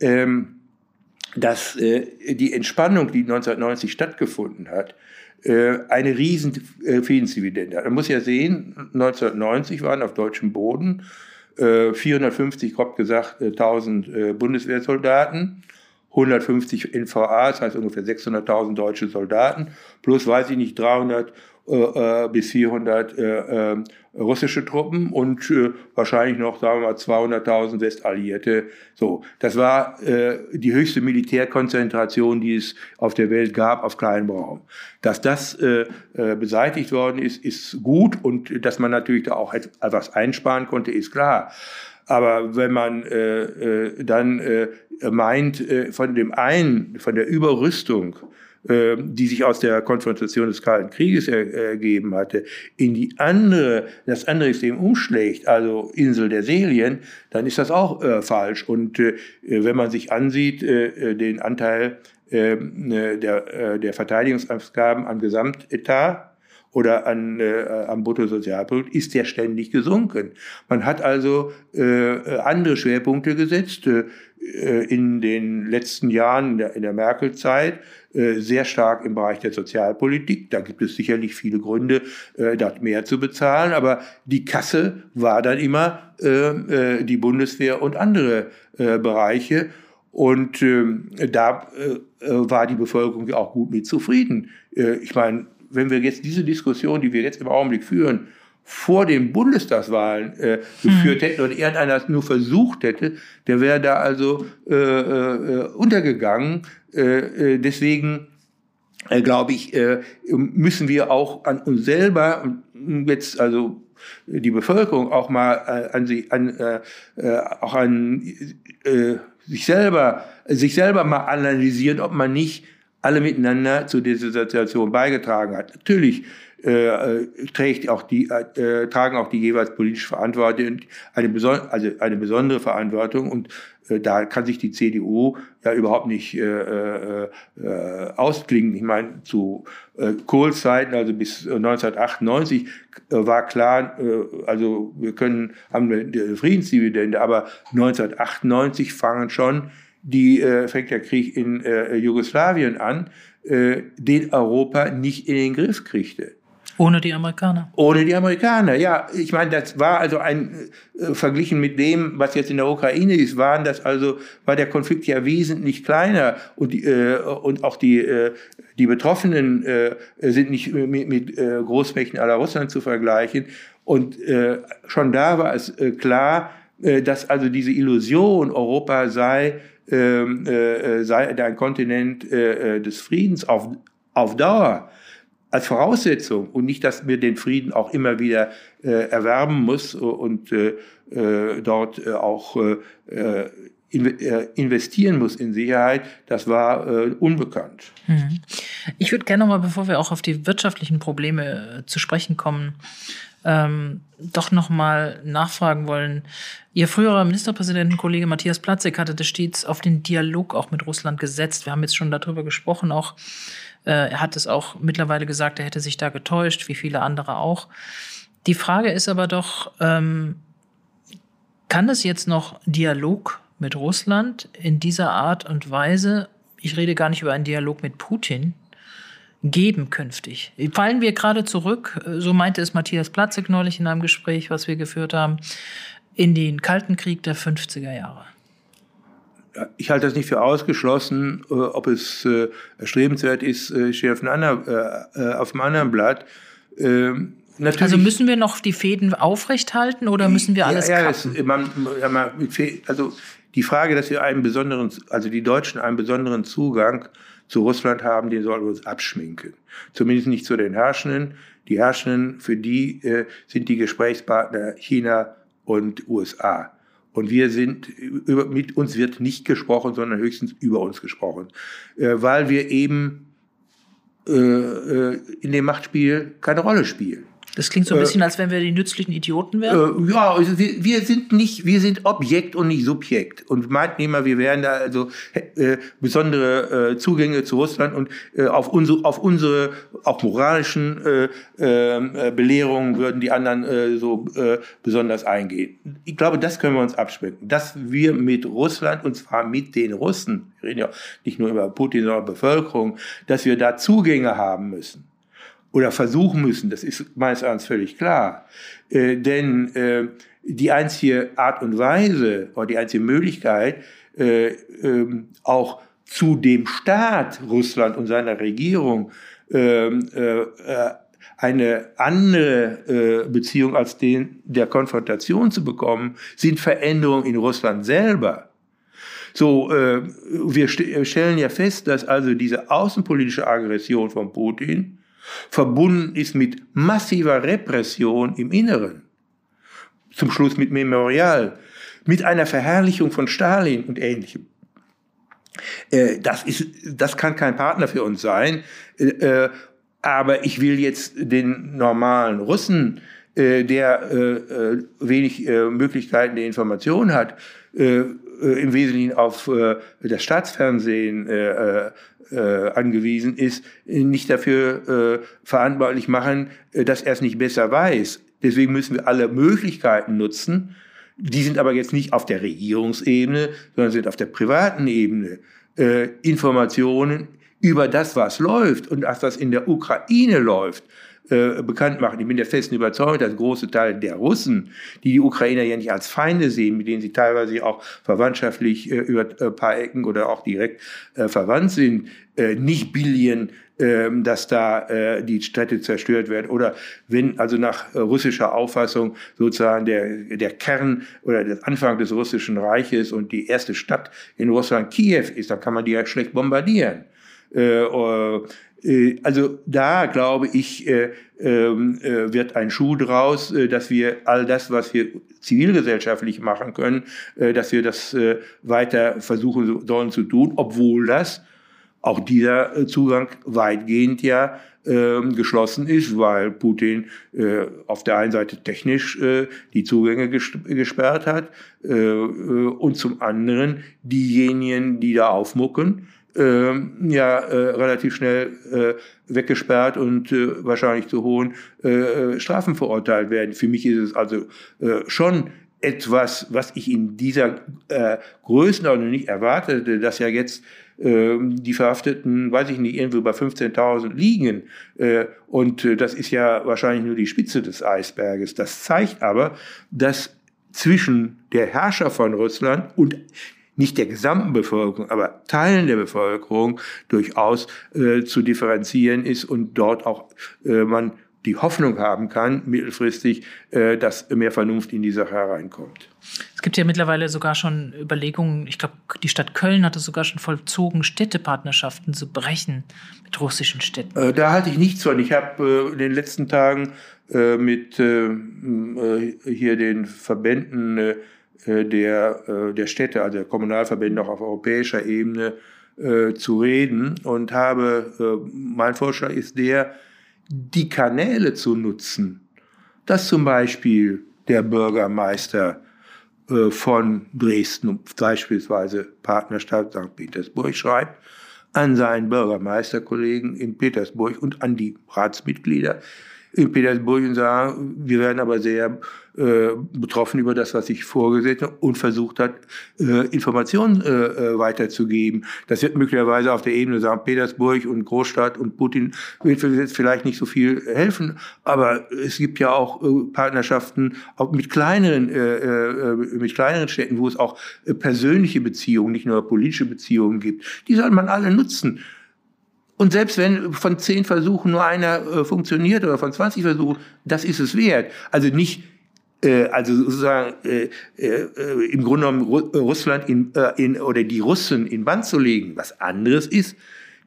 ähm, dass äh, die Entspannung, die 1990 stattgefunden hat, äh, eine riesen äh, Friedensdividende. Man muss ja sehen, 1990 waren auf deutschem Boden äh, 450, grob gesagt, 1000 äh, Bundeswehrsoldaten 150 NVA, das heißt ungefähr 600.000 deutsche Soldaten, plus, weiß ich nicht, 300 äh, äh, bis 400 äh, äh, russische Truppen und äh, wahrscheinlich noch, sagen wir mal, 200.000 Westalliierte. So, das war äh, die höchste Militärkonzentration, die es auf der Welt gab, auf kleinem Raum. Dass das beseitigt worden ist, ist gut und dass man natürlich da auch etwas einsparen konnte, ist klar. Aber wenn man äh, äh, dann äh, meint, äh, von dem einen, von der Überrüstung, äh, die sich aus der Konfrontation des Kalten Krieges er, ergeben hatte, in die andere, das andere System umschlägt, also Insel der Selien, dann ist das auch äh, falsch. Und äh, wenn man sich ansieht, äh, den Anteil äh, der, äh, der Verteidigungsausgaben am Gesamtetat, oder an, äh, am Bruttosozialprodukt ist der ständig gesunken. Man hat also äh, andere Schwerpunkte gesetzt äh, in den letzten Jahren in der, in der Merkel-Zeit äh, sehr stark im Bereich der Sozialpolitik. Da gibt es sicherlich viele Gründe, äh, dort mehr zu bezahlen, aber die Kasse war dann immer äh, äh, die Bundeswehr und andere äh, Bereiche. Und äh, da äh, war die Bevölkerung auch gut mit zufrieden. Äh, ich meine, wenn wir jetzt diese Diskussion, die wir jetzt im Augenblick führen, vor den Bundestagswahlen äh, geführt hm. hätten und irgendeiner nur versucht hätte, der wäre da also äh, äh, untergegangen. Äh, äh deswegen äh, glaube ich, äh, müssen wir auch an uns selber jetzt also die Bevölkerung auch mal äh, an sie an äh, äh, auch an äh, sich selber sich selber mal analysieren, ob man nicht alle miteinander zu dieser Situation beigetragen hat. Natürlich äh, äh, trägt auch die, äh, tragen auch die jeweils politisch Verantwortlichen eine, beson also eine besondere Verantwortung und äh, da kann sich die CDU ja überhaupt nicht äh, äh, äh, ausklingen. Ich meine, zu äh, Kohls Zeiten, also bis 1998, äh, war klar, äh, also wir können, haben eine Friedensdividende, aber 1998 fangen schon die äh, fängt der Krieg in äh, Jugoslawien an, äh, den Europa nicht in den Griff kriegte. Ohne die Amerikaner. Ohne die Amerikaner, ja. Ich meine, das war also ein, äh, verglichen mit dem, was jetzt in der Ukraine ist, waren das also, war der Konflikt ja wesentlich kleiner und, äh, und auch die, äh, die Betroffenen äh, sind nicht mit, mit äh, Großmächten aller Russland zu vergleichen. Und äh, schon da war es äh, klar, äh, dass also diese Illusion, Europa sei sei ein Kontinent äh, äh, des Friedens auf, auf Dauer als Voraussetzung und nicht, dass wir den Frieden auch immer wieder äh, erwerben muss und äh, äh, dort äh, auch äh, investieren muss in Sicherheit, das war äh, unbekannt. Mhm. Ich würde gerne noch mal, bevor wir auch auf die wirtschaftlichen Probleme äh, zu sprechen kommen, ähm, doch noch mal nachfragen wollen. Ihr früherer Ministerpräsidentenkollege Matthias Platzek hatte das stets auf den Dialog auch mit Russland gesetzt. Wir haben jetzt schon darüber gesprochen, auch äh, er hat es auch mittlerweile gesagt, er hätte sich da getäuscht, wie viele andere auch. Die Frage ist aber doch, ähm, kann es jetzt noch Dialog mit Russland in dieser Art und Weise, ich rede gar nicht über einen Dialog mit Putin, geben künftig. Fallen wir gerade zurück, so meinte es Matthias Platzek neulich in einem Gespräch, was wir geführt haben, in den Kalten Krieg der 50er Jahre. Ich halte das nicht für ausgeschlossen, äh, ob es äh, erstrebenswert ist, äh, steht auf anderen, auf einem anderen Blatt. Ähm, Natürlich, also müssen wir noch die Fäden aufrechthalten oder müssen wir alles ja, ja, es, man, man, also die Frage, dass wir einen besonderen, also die Deutschen einen besonderen Zugang zu Russland haben, den sollten wir uns abschminken. Zumindest nicht zu den Herrschenden. Die Herrschenden, für die äh, sind die Gesprächspartner China und USA. Und wir sind, über, mit uns wird nicht gesprochen, sondern höchstens über uns gesprochen, äh, weil wir eben äh, äh in dem Machtspiel keine Rolle spielen. Das klingt so ein bisschen, äh, als wenn wir die nützlichen Idioten wären. Äh, ja, also wir, wir, sind nicht, wir sind Objekt und nicht Subjekt. Und meinten immer, wir wären da also äh, besondere äh, Zugänge zu Russland und äh, auf unsere, auf unsere auch moralischen äh, äh, Belehrungen würden die anderen so besonders eingehen. Ich glaube, das können wir uns abschmecken. Dass wir mit Russland, und zwar mit den Russen, wir reden ja nicht nur über Putin, sondern Bevölkerung, dass wir da Zugänge haben müssen oder versuchen müssen, das ist meines Erachtens völlig klar. Äh, denn äh, die einzige Art und Weise oder die einzige Möglichkeit, äh, ähm, auch zu dem Staat Russland und seiner Regierung ähm, äh, äh, eine andere äh, Beziehung als den der Konfrontation zu bekommen, sind Veränderungen in Russland selber. So, äh, wir st stellen ja fest, dass also diese außenpolitische Aggression von Putin verbunden ist mit massiver Repression im Inneren, zum Schluss mit Memorial, mit einer Verherrlichung von Stalin und ähnlichem. Äh, das, ist, das kann kein Partner für uns sein. Äh, aber ich will jetzt den normalen Russen, äh, der wenig Möglichkeiten der Information hat, im Wesentlichen auf das Staatsfernsehen äh, angewiesen ist, nicht dafür äh, verantwortlich machen, äh, dass er es nicht besser weiß. Deswegen müssen wir alle Möglichkeiten nutzen. Die sind aber jetzt nicht auf der Regierungsebene, sondern sind auf der privaten Ebene. Äh, Informationen über das, was läuft und was das in der Ukraine läuft, äh, bekannt machen. Ich bin der festen Überzeugung, dass große Teile der Russen, die die Ukrainer ja nicht als Feinde sehen, mit denen sie teilweise auch verwandtschaftlich äh, über äh, paar Ecken oder auch direkt äh, verwandt sind, äh, nicht billigen, ähm, dass da äh, die Städte zerstört werden oder wenn also nach russischer Auffassung sozusagen der der Kern oder der Anfang des russischen Reiches und die erste Stadt in Russland Kiew ist, dann kann man die ja schlecht bombardieren. Äh, äh, also da glaube ich, äh, ähm, äh, wird ein Schuh draus, äh, dass wir all das, was wir zivilgesellschaftlich machen können, äh, dass wir das äh, weiter versuchen sollen zu tun, obwohl das auch dieser äh, Zugang weitgehend ja äh, geschlossen ist, weil Putin äh, auf der einen Seite technisch äh, die Zugänge gesperrt hat äh, äh, und zum anderen diejenigen, die da aufmucken, äh, ja äh, relativ schnell äh, weggesperrt und äh, wahrscheinlich zu hohen äh, äh, Strafen verurteilt werden. Für mich ist es also äh, schon etwas, was ich in dieser Größenordnung nicht erwartete, dass ja jetzt äh, die Verhafteten, weiß ich nicht, irgendwo bei 15.000 liegen. Und das ist ja wahrscheinlich nur die Spitze des Eisberges. Das zeigt aber, dass zwischen der Herrscher von Russland und nicht der gesamten Bevölkerung, aber Teilen der Bevölkerung durchaus äh, zu differenzieren ist und dort auch äh, man die Hoffnung haben kann, mittelfristig, äh, dass mehr Vernunft in die Sache hereinkommt. Es gibt ja mittlerweile sogar schon Überlegungen, ich glaube, die Stadt Köln hat es sogar schon vollzogen, Städtepartnerschaften zu brechen mit russischen Städten. Äh, da halte ich nichts von. Ich habe äh, in den letzten Tagen äh, mit äh, äh, hier den Verbänden der, äh, der Städte, also der Kommunalverbände auch auf europäischer Ebene äh, zu reden und habe, mein Vorschlag ist der, die Kanäle zu nutzen, dass zum Beispiel der Bürgermeister von Dresden, beispielsweise Partnerstadt St. Petersburg, schreibt an seinen Bürgermeisterkollegen in Petersburg und an die Ratsmitglieder in Petersburg und sagen, wir werden aber sehr äh, betroffen über das, was sich vorgesetzt hat und versucht hat, äh, Informationen äh, äh, weiterzugeben. Das wird möglicherweise auf der Ebene St. Petersburg und Großstadt und Putin vielleicht nicht so viel helfen, aber es gibt ja auch äh, Partnerschaften auch mit kleineren, mit kleineren Städten, wo es auch persönliche Beziehungen, nicht nur politische Beziehungen gibt. Die soll man alle nutzen. Und selbst wenn von zehn Versuchen nur einer funktioniert oder von 20 Versuchen, das ist es wert. Also nicht äh, also sozusagen äh, äh, im Grunde genommen Russland in, äh, in, oder die Russen in Band zu legen. Was anderes ist,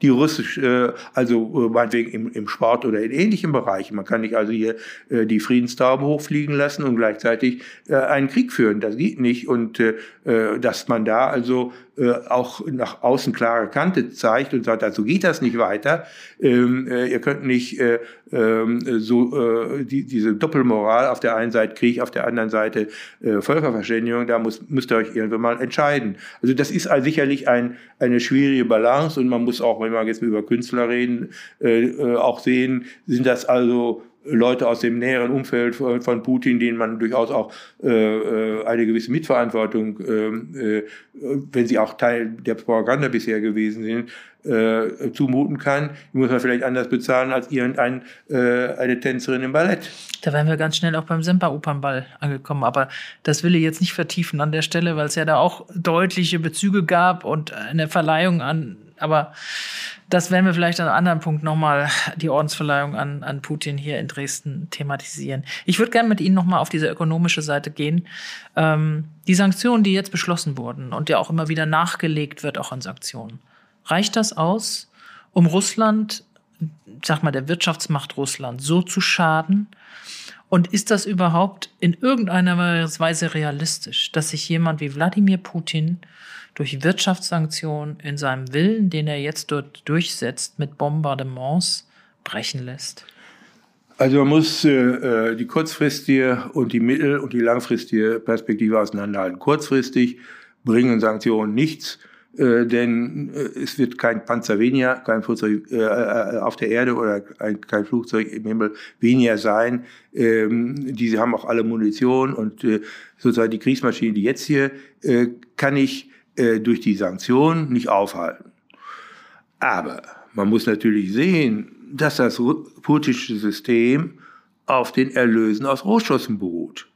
die russisch, äh, also äh, meinetwegen im, im Sport oder in ähnlichen Bereichen. Man kann nicht also hier äh, die Friedenstauben hochfliegen lassen und gleichzeitig äh, einen Krieg führen. Das geht nicht. Und äh, äh dass man da also äh, auch nach außen klare Kante zeigt und sagt, also geht das nicht weiter. Ähm, äh, ihr könnt nicht äh, äh, so äh, die, diese Doppelmoral auf der einen Seite Krieg, auf der anderen Seite äh, Völkerverständigung, da muss, müsst ihr euch irgendwann mal entscheiden. Also das ist also sicherlich ein, eine schwierige Balance und man muss auch, wenn wir jetzt über Künstler reden, äh, auch sehen, sind das also Leute aus dem näheren Umfeld von Putin, denen man durchaus auch äh, äh eine gewisse Mitverantwortung, ähm, äh, wenn sie auch Teil der Propaganda bisher gewesen sind, äh, zumuten kann. Die muss man vielleicht anders bezahlen als irgendeine äh, eine Tänzerin im Ballett. Da wären wir ganz schnell auch beim Semper-Opernball angekommen. Aber das will ich jetzt nicht vertiefen an der Stelle, weil es ja da auch deutliche Bezüge gab und eine Verleihung an. Aber das werden wir vielleicht an einem anderen Punkt nochmal die Ordensverleihung an, an Putin hier in Dresden thematisieren. Ich würde gerne mit Ihnen nochmal auf diese ökonomische Seite gehen. Ähm, die Sanktionen, die jetzt beschlossen wurden und ja auch immer wieder nachgelegt wird, auch an Sanktionen. Reicht das aus, um Russland, sag mal, der Wirtschaftsmacht Russland so zu schaden? Und ist das überhaupt in irgendeiner Weise realistisch, dass sich jemand wie Wladimir Putin durch Wirtschaftssanktionen in seinem Willen, den er jetzt dort durchsetzt, mit Bombardements brechen lässt? Also man muss äh, äh, die kurzfristige und die mittel- und die langfristige Perspektive auseinanderhalten. Kurzfristig bringen Sanktionen nichts, äh, denn äh, es wird kein Panzer weniger, kein Flugzeug äh, äh, auf der Erde oder ein, kein Flugzeug im Himmel weniger sein. Ähm, diese haben auch alle Munition und äh, sozusagen die Kriegsmaschine, die jetzt hier, äh, kann ich äh, durch die Sanktionen nicht aufhalten. Aber man muss natürlich sehen, dass das putinsche System auf den Erlösen aus Rohstoffen beruht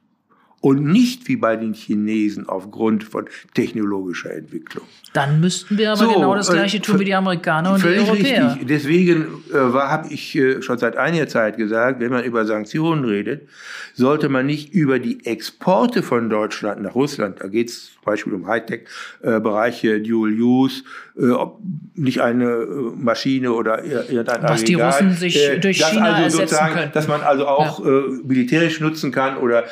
und nicht wie bei den Chinesen aufgrund von technologischer Entwicklung. Dann müssten wir aber so, genau das Gleiche äh, tun wie die Amerikaner und die Europäer. Richtig. Deswegen äh, habe ich äh, schon seit einiger Zeit gesagt, wenn man über Sanktionen redet, sollte man nicht über die Exporte von Deutschland nach Russland, da geht es zum Beispiel um Hightech-Bereiche, äh, Dual Use, äh, ob nicht eine äh, Maschine oder irgendein Was Aggregat, die Russen sich durch China also ersetzen können. Dass man also auch ja. militärisch nutzen kann oder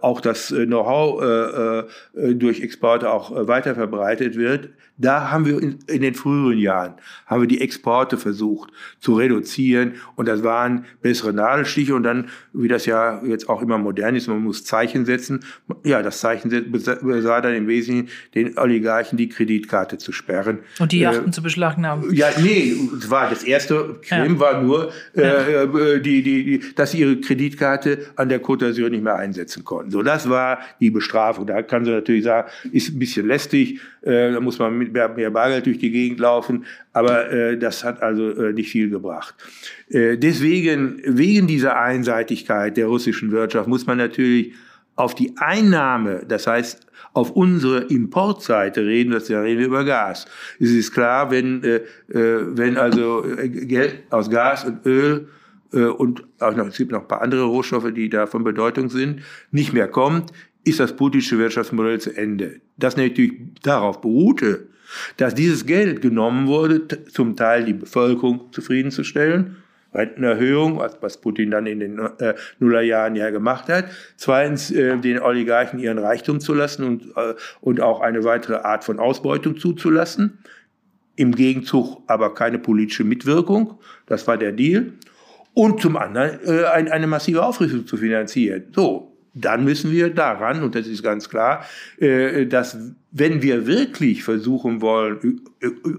auch das Know-how durch Exporte auch weiter verbreitet wird. Da haben wir in, in, den früheren Jahren, haben wir die Exporte versucht zu reduzieren und das waren bessere Nadelstiche und dann, wie das ja jetzt auch immer modern ist, man muss Zeichen setzen. Ja, das Zeichen sah dann im Wesentlichen den Oligarchen die Kreditkarte zu sperren. Und die Yachten äh, zu beschlagnahmen. Ja, nee, es war das erste Krim ja. war nur, äh, ja. Äh, die, die, die, dass sie ihre Kreditkarte an der Côte d'Azur nicht mehr einsetzen konnten. So, das war die Bestrafung. Da kann sie natürlich sagen, ist ein bisschen lästig, äh, da muss man mit mehr, Bargeld durch die Gegend laufen, aber äh, das hat also äh, nicht viel gebracht. Äh, deswegen, wegen dieser Einseitigkeit der russischen Wirtschaft muss man natürlich auf die Einnahme, das heißt auf unsere Importseite reden, das ja reden wir über Gas. Es ist klar, wenn, äh, äh wenn also Geld aus Gas und Öl und auch es gibt noch ein paar andere Rohstoffe, die da von Bedeutung sind, nicht mehr kommt, ist das putinsche Wirtschaftsmodell zu Ende. Das natürlich darauf beruhte, dass dieses Geld genommen wurde, zum Teil die Bevölkerung zufriedenzustellen, Rentenerhöhung, was, was Putin dann in den äh, Nullerjahren ja gemacht hat. Zweitens, äh, den Oligarchen ihren Reichtum zu lassen und, äh, und auch eine weitere Art von Ausbeutung zuzulassen. Im Gegenzug aber keine politische Mitwirkung. Das war der Deal. Und zum anderen äh, ein, eine massive Aufrüstung zu finanzieren. So, dann müssen wir daran, und das ist ganz klar, äh, dass wenn wir wirklich versuchen wollen,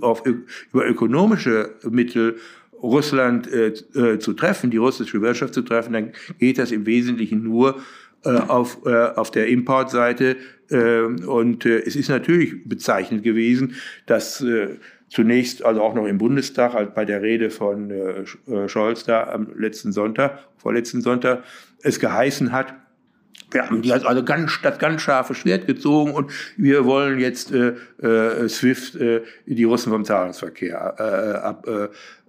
auf, über ökonomische Mittel Russland äh, äh, zu treffen, die russische Wirtschaft zu treffen, dann geht das im Wesentlichen nur auf, auf der Importseite. und es ist natürlich bezeichnend gewesen, dass zunächst, also auch noch im Bundestag, also bei der Rede von Scholz da am letzten Sonntag, vorletzten Sonntag, es geheißen hat, wir haben die also ganz, das ganz scharfe Schwert gezogen und wir wollen jetzt äh, äh, SWIFT äh, die Russen vom Zahlungsverkehr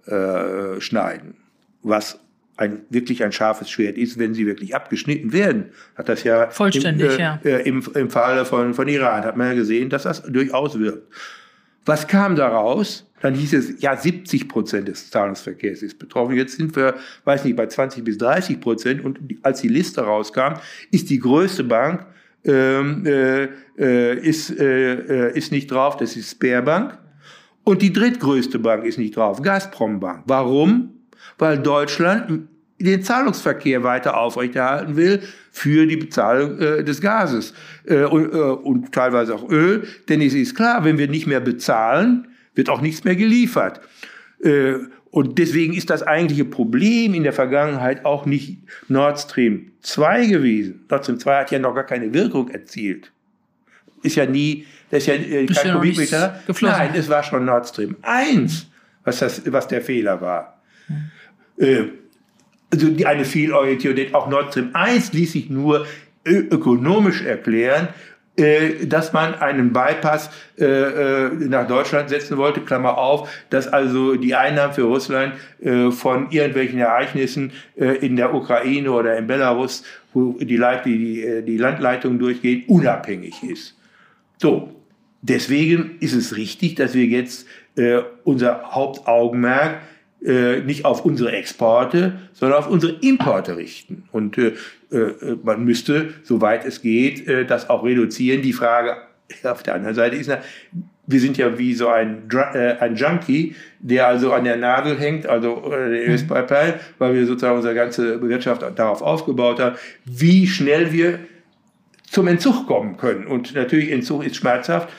äh, abschneiden. Äh, was ein, wirklich ein scharfes Schwert ist, wenn sie wirklich abgeschnitten werden. Hat das ja vollständig, im, ja. Äh, im, im Falle von, von Iran hat man ja gesehen, dass das durchaus wirkt. Was kam daraus? Dann hieß es, ja, 70 Prozent des Zahlungsverkehrs ist betroffen. Jetzt sind wir, weiß nicht, bei 20 bis 30 Prozent. Und als die Liste rauskam, ist die größte Bank ähm, äh, äh, ist, äh, äh, ist nicht drauf, das ist Sperrbank. Und die drittgrößte Bank ist nicht drauf, Gazprom Bank. Warum? Weil Deutschland den Zahlungsverkehr weiter aufrechterhalten will für die Bezahlung äh, des Gases äh, und, äh, und teilweise auch Öl. Denn es ist klar, wenn wir nicht mehr bezahlen, wird auch nichts mehr geliefert. Äh, und deswegen ist das eigentliche Problem in der Vergangenheit auch nicht Nord Stream 2 gewesen. Nord Stream 2 hat ja noch gar keine Wirkung erzielt. Ist ja nie, das ist ja äh, kein ja Kubikmeter. Nein, es war schon Nord Stream 1, was, das, was der Fehler war. Hm. Also die, eine Fehlorientierung, auch Nord Stream 1 ließ sich nur ökonomisch erklären, äh, dass man einen Bypass äh, äh, nach Deutschland setzen wollte, Klammer auf, dass also die Einnahmen für Russland äh, von irgendwelchen Ereignissen äh, in der Ukraine oder in Belarus, wo die, Leit die, äh, die Landleitung durchgehen, unabhängig ist. So, deswegen ist es richtig, dass wir jetzt äh, unser Hauptaugenmerk äh, nicht auf unsere Exporte, sondern auf unsere Importe richten. Und äh, äh, man müsste, soweit es geht, äh, das auch reduzieren. Die Frage *laughs* auf der anderen Seite ist, wir sind ja wie so ein, äh, ein Junkie, der also an der Nadel hängt, also äh, der US-Pipeline, mhm. weil wir sozusagen unsere ganze Wirtschaft darauf aufgebaut haben, wie schnell wir zum Entzug kommen können. Und natürlich, Entzug ist schmerzhaft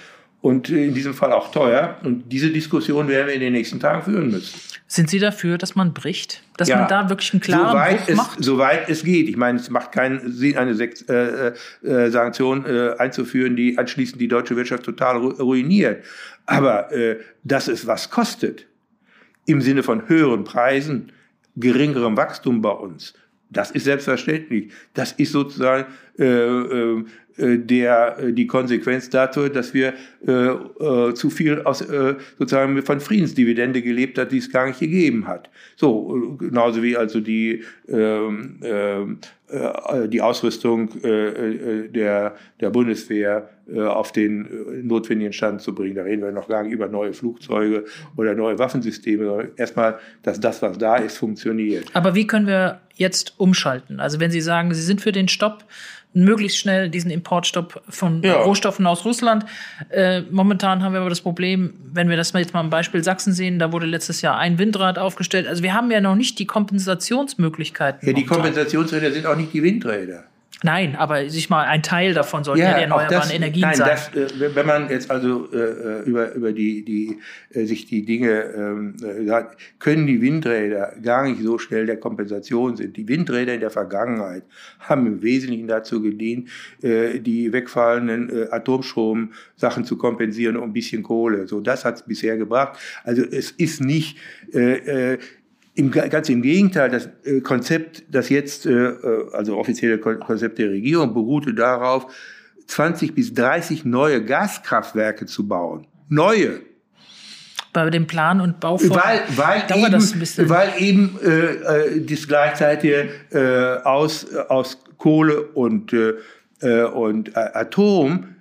und in diesem Fall auch teuer. Und diese Diskussion werden wir in den nächsten Tagen führen müssen. Sind Sie dafür, dass man bricht? Dass ja, man da wirklich einen klaren soweit Bruch es, macht? Soweit es geht. Ich meine, es macht keinen Sinn, eine Sek äh, äh, Sanktion äh, einzuführen, die anschließend die deutsche Wirtschaft total ruiniert. Aber äh, dass es was kostet, im Sinne von höheren Preisen, geringerem Wachstum bei uns, das ist selbstverständlich. Das ist sozusagen äh, äh, äh, der, äh, die Konsequenz dazu, dass wir äh, äh, zu viel aus, äh, sozusagen von Friedensdividende gelebt hat, die es gar nicht gegeben hat. So, genauso wie also die, ähm, äh, die Ausrüstung äh, der, der Bundeswehr äh, auf den notwendigen Stand zu bringen. Da reden wir noch gar nicht über neue Flugzeuge oder neue Waffensysteme, sondern erstmal, dass das, was da ist, funktioniert. Aber wie können wir jetzt umschalten? Also wenn Sie sagen, Sie sind für den Stopp, möglichst schnell diesen Importstopp von ja. Rohstoffen aus Russland. Äh, momentan haben wir aber das Problem, wenn wir das jetzt mal am Beispiel Sachsen sehen, da wurde letztes Jahr ein Windrad aufgestellt. Also wir haben ja noch nicht die Kompensationsmöglichkeiten. Ja, die Kompensationsräder sind auch nicht die Windräder. Nein, aber sich mal ein Teil davon sollte ja, ja die erneuerbaren das, Energien nein, sein. Das, äh, wenn man jetzt also äh, äh, über, über die, die, äh, sich die Dinge ähm, äh, sagt, können die Windräder gar nicht so schnell der Kompensation sind. Die Windräder in der Vergangenheit haben im Wesentlichen dazu gedient, äh, die wegfallenden Atomstrom-Sachen zu kompensieren und ein bisschen Kohle. So, das hat es bisher gebracht. Also es ist nicht äh, äh, im, ganz im Gegenteil, das äh, Konzept, das jetzt, äh, äh also offizielle Konzept der Regierung, beruhte darauf, 20 bis 30 neue Gaskraftwerke zu bauen. Neue. Bei dem Plan und Bauvorhaben weil, weil dauert eben, das ein bisschen. Weil eben äh, das gleichzeitige äh, aus, aus Kohle und, äh und Atom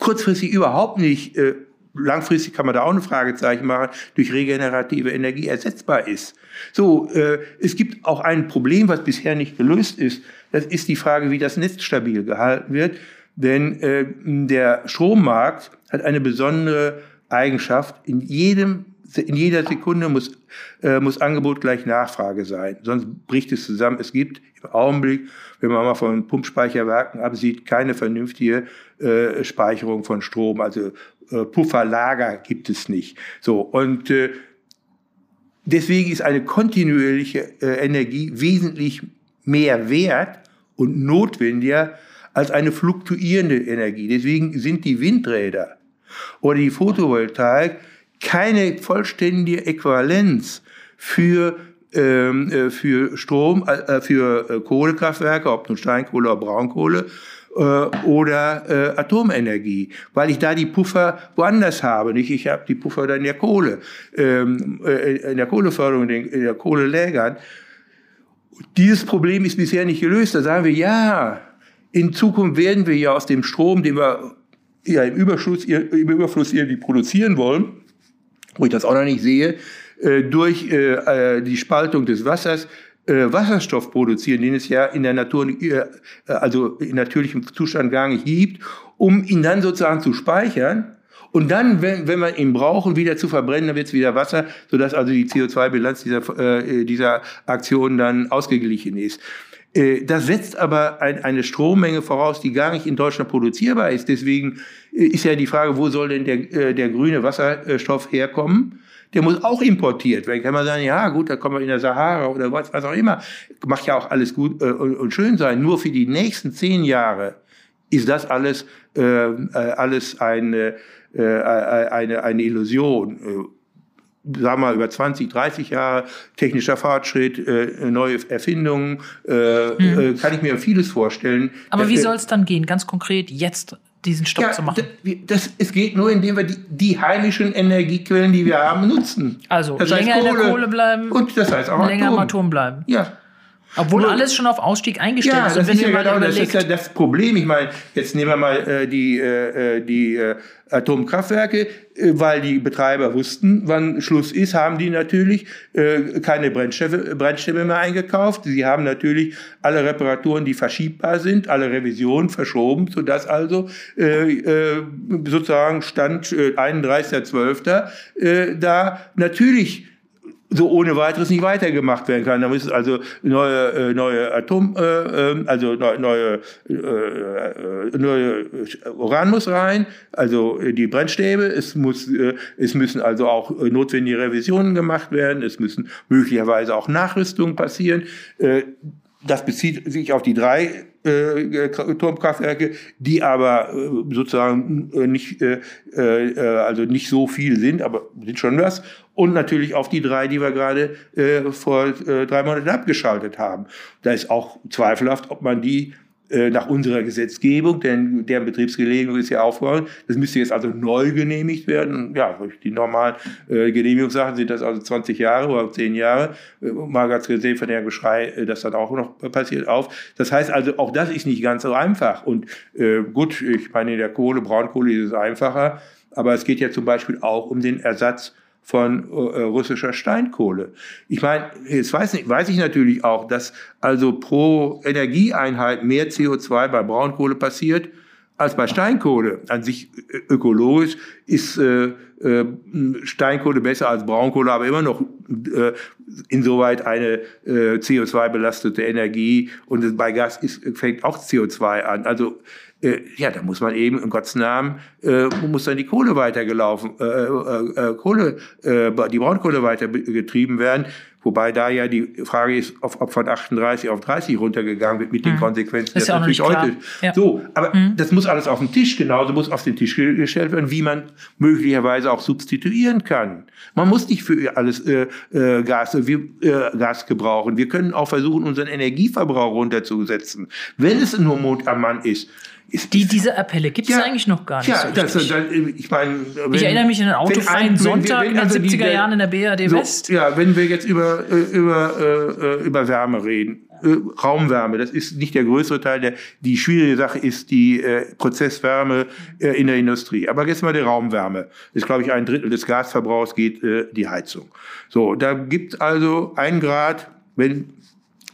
kurzfristig überhaupt nicht äh, langfristig kann man da auch ein Fragezeichen machen, durch regenerative Energie ersetzbar ist. So, äh, es gibt auch ein Problem, was bisher nicht gelöst ist. Das ist die Frage, wie das Netz stabil gehalten wird. Denn äh, der Strommarkt hat eine besondere Eigenschaft. In jedem in jeder Sekunde muss, äh, muss Angebot gleich Nachfrage sein, sonst bricht es zusammen. Es gibt im Augenblick, wenn man mal von Pumpspeicherwerken absieht, keine vernünftige äh, Speicherung von Strom. Also äh, Pufferlager gibt es nicht. So und äh, deswegen ist eine kontinuierliche äh, Energie wesentlich mehr wert und notwendiger als eine fluktuierende Energie. Deswegen sind die Windräder oder die Photovoltaik keine vollständige Äquivalenz für ähm, äh, für Strom, für Kohlekraftwerke, ob nun Steinkohle oder Braunkohle äh, oder äh, Atomenergie, weil ich da die Puffer woanders habe. Nicht? Ich habe die Puffer dann in der Kohle, ähm, äh, in der Kohleförderung, in der Kohlelägern. Dieses Problem ist bisher nicht gelöst. Da sagen wir, ja, in Zukunft werden wir ja aus dem Strom, den wir ja im Überschuss, im Überfluss irgendwie produzieren wollen, wo ich das auch noch nicht sehe, äh, durch äh, äh, die Spaltung des Wassers Wasserstoff produzieren, den es ja in der Natur, also in natürlichem Zustand gar nicht gibt, um ihn dann sozusagen zu speichern und dann, wenn, wenn wir ihn brauchen, wieder zu verbrennen, dann wird es wieder Wasser, sodass also die CO2-Bilanz dieser, äh, dieser Aktion dann ausgeglichen ist. Äh, das setzt aber ein, eine Strommenge voraus, die gar nicht in Deutschland produzierbar ist. Deswegen ist ja die Frage, wo soll denn der, der grüne Wasserstoff herkommen? Der muss auch importiert werden. Kann man sagen, ja gut, da kommen wir in der Sahara oder was, was auch immer. Macht ja auch alles gut äh, und, und, schön sein. Nur für die nächsten zehn Jahre ist das alles, äh, äh alles eine, äh, eine, eine Illusion. Äh, sagen wir mal, über 20, 30 Jahre technischer Fortschritt, äh, neue Erfindungen, äh, mhm. kann ich mir vieles vorstellen. Aber wie soll es dann gehen, ganz konkret jetzt? Diesen Stopp ja, zu machen? Das, es geht nur, indem wir die, die, heimischen Energiequellen, die wir haben, nutzen. Also das länger heißt Kohle, in der Kohle bleiben und das heißt auch länger Atom. im Atom bleiben. Ja. Obwohl nur, alles schon auf Ausstieg eingestellt ja, ist. Das, ist ja genau, das ist ja das Problem. Ich meine, jetzt nehmen wir mal äh, die, äh, äh die äh, Atomkraftwerke, äh, weil die Betreiber wussten, wann Schluss ist, haben die natürlich äh, keine Brennstäbe, Brennstäbe mehr eingekauft. Sie haben natürlich alle Reparaturen, die verschiebbar sind, alle Revisionen verschoben, sodass also äh, äh, sozusagen Stand äh, 31.12. Äh, da natürlich so ohne weiteres nicht weitergemacht werden kann. Da müssen also neue äh, neue Atom äh, ähm, also neue äh, äh, neue Uran muss rein, also äh, die Brennstäbe. Es muss äh, es müssen also auch äh, notwendige Revisionen gemacht werden. Es müssen möglicherweise auch Nachrüstungen passieren. Äh, das bezieht sich auf die drei äh, Turmkraftwerke, die aber äh, sozusagen äh, nicht, äh, äh, also nicht so viel sind, aber sind schon was. Und natürlich auf die drei, die wir gerade äh, vor äh, drei Monaten abgeschaltet haben. Da ist auch zweifelhaft, ob man die äh, nach unserer Gesetzgebung, denn deren Betriebsgenehmigung ist ja aufgehoben. Das müsste jetzt also neu genehmigt werden. Ja, durch die normalen äh, Genehmigungssachen sind das also 20 Jahre oder 10 Jahre. Äh, mal ganz gesehen von der Geschrei, äh, das dann auch noch passiert auf. Das heißt also, auch das ist nicht ganz so einfach. Und äh, gut, ich meine, in der Kohle, Braunkohle ist es einfacher. Aber es geht ja zum Beispiel auch um den Ersatz von äh, russischer Steinkohle. Ich meine, jetzt weiß, nicht, weiß ich natürlich auch, dass also pro Energieeinheit mehr CO2 bei Braunkohle passiert als bei Steinkohle. An sich äh, ökologisch ist äh, äh, Steinkohle besser als Braunkohle, aber immer noch äh, insoweit eine äh, CO2-belastete Energie und bei Gas ist, fängt auch CO2 an. Also äh, ja, da muss man eben in Gottes Namen äh, muss dann die Kohle weitergelaufen, äh, äh, äh, Kohle, äh, die Braunkohle weiter getrieben werden. Wobei da ja die Frage ist, ob, ob von 38 auf 30 runtergegangen wird mit den mhm. Konsequenzen. Das ist ja auch natürlich heute. Ja. So, aber mhm. das muss alles auf den Tisch, genauso muss auf den Tisch gestellt werden, wie man möglicherweise auch substituieren kann. Man muss nicht für alles äh, äh, Gas, wir, äh, Gas gebrauchen. Wir können auch versuchen, unseren Energieverbrauch runterzusetzen, wenn es nur Mond am Mann ist. Ist, die, diese Appelle gibt es ja, eigentlich noch gar nicht. Ja, so das, das, ich meine, ich erinnere mich an einen autofreien Sonntag wenn, wenn, also in den 70er die, Jahren in der BRD so, West. Ja, wenn wir jetzt über, äh, über, äh, über Wärme reden, äh, Raumwärme, das ist nicht der größere Teil. Der, die schwierige Sache ist die äh, Prozesswärme äh, in der Industrie. Aber jetzt mal die Raumwärme. Das ist, glaube ich, ein Drittel des Gasverbrauchs geht äh, die Heizung. So, da gibt also ein Grad, wenn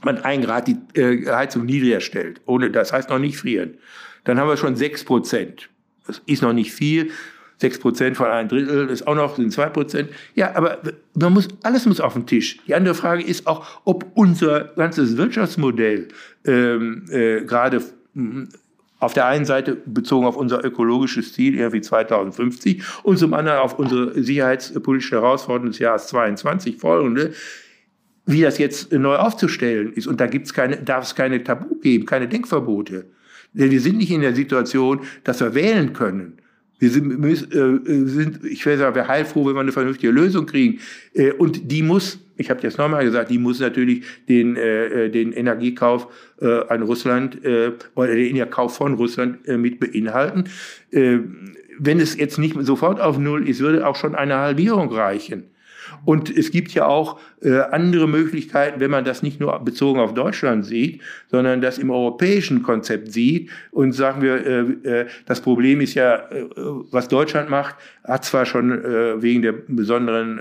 man ein Grad die äh, Heizung niedriger stellt, ohne, das heißt noch nicht frieren dann haben wir schon sechs Prozent. Das ist noch nicht viel. Sechs Prozent von einem Drittel ist auch noch, sind zwei Prozent. Ja, aber man muss, alles muss auf den Tisch. Die andere Frage ist auch, ob unser ganzes Wirtschaftsmodell ähm, äh, gerade hm, auf der einen Seite bezogen auf unser ökologisches Ziel, irgendwie 2050, und zum anderen auf unsere sicherheitspolitische Herausforderung des Jahres 22 folgende, wie das jetzt neu aufzustellen ist. Und da gibt's keine, darf es keine Tabu geben, keine Denkverbote. Denn wir sind nicht in der Situation, dass wir wählen können. Wir sind, äh, sind ich will sagen, wir heilfroh, wenn wir eine vernünftige Lösung kriegen. Äh, und die muss ich habe jetzt nochmal gesagt, die muss natürlich den, äh, den Energiekauf äh, an Russland äh, oder den Energiekauf von Russland äh, mit beinhalten. Äh, wenn es jetzt nicht sofort auf Null ist, würde auch schon eine Halbierung reichen. Und es gibt ja auch äh, andere Möglichkeiten, wenn man das nicht nur bezogen auf Deutschland sieht, sondern das im europäischen Konzept sieht und sagen wir, äh, äh, das Problem ist ja, was Deutschland macht, hat zwar schon wegen der besonderen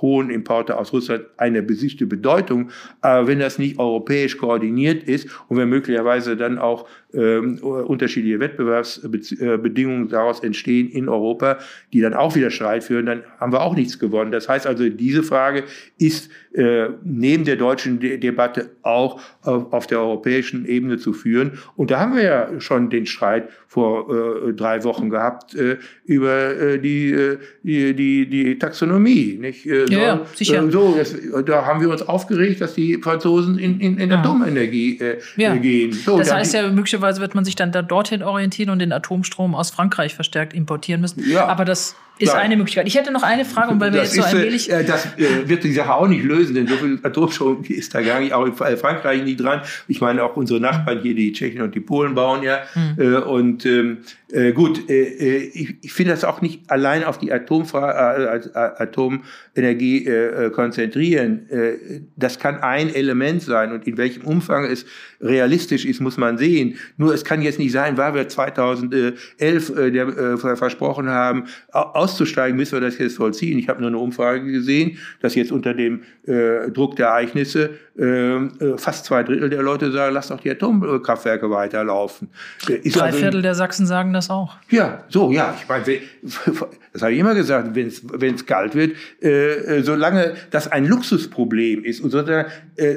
hohen Importe aus Russland eine besiegte Bedeutung, aber wenn das nicht europäisch koordiniert ist und wenn möglicherweise dann auch ähm, unterschiedliche Wettbewerbsbedingungen daraus entstehen in Europa, die dann auch wieder Streit führen, dann haben wir auch nichts gewonnen. Das heißt also, diese Frage ist äh, neben der deutschen De Debatte auch auf, auf, der europäischen Ebene zu führen. Und da haben wir ja schon den Streit vor äh, drei Wochen gehabt äh, über äh, die, äh, die, die, die Taxonomie. Nicht? Äh, ja, ja, sicher. so, das, da haben wir uns aufgeregt, dass die Franzosen in, in, in Atomenergie ja. gehen. So, das heißt ja, möglicherweise wird man sich dann da dorthin orientieren und den Atomstrom aus Frankreich verstärkt importieren müssen. Ja. Aber das ist Klar. eine Möglichkeit. Ich hätte noch eine Frage, und weil wir das jetzt so allmählich. Äh, das äh, wird die Sache auch nicht lösen, denn so viel Atomstrom *laughs* ist da gar nicht, auch in Frankreich nicht dran. Ich meine, auch unsere Nachbarn hier, die Tschechen und die Polen bauen ja. Mhm. Äh, und ähm, äh, gut, äh, äh, ich, ich finde das auch nicht allein auf die Atomfra äh, Atomenergie äh, konzentrieren. Äh, das kann ein Element sein und in welchem Umfang es realistisch ist, muss man sehen. Nur es kann jetzt nicht sein, weil wir 2011 äh, der, versprochen haben, auszusteigen, müssen wir das jetzt vollziehen. Ich habe nur eine Umfrage gesehen, dass jetzt unter dem Druck der Ereignisse fast zwei Drittel der Leute sagen, lass doch die Atomkraftwerke weiterlaufen. Ist Drei also, Viertel der Sachsen sagen das auch. Ja, so, ja. Ich meine, *laughs* das habe ich immer gesagt, wenn es kalt wird, äh, äh, solange das ein Luxusproblem ist und so, äh,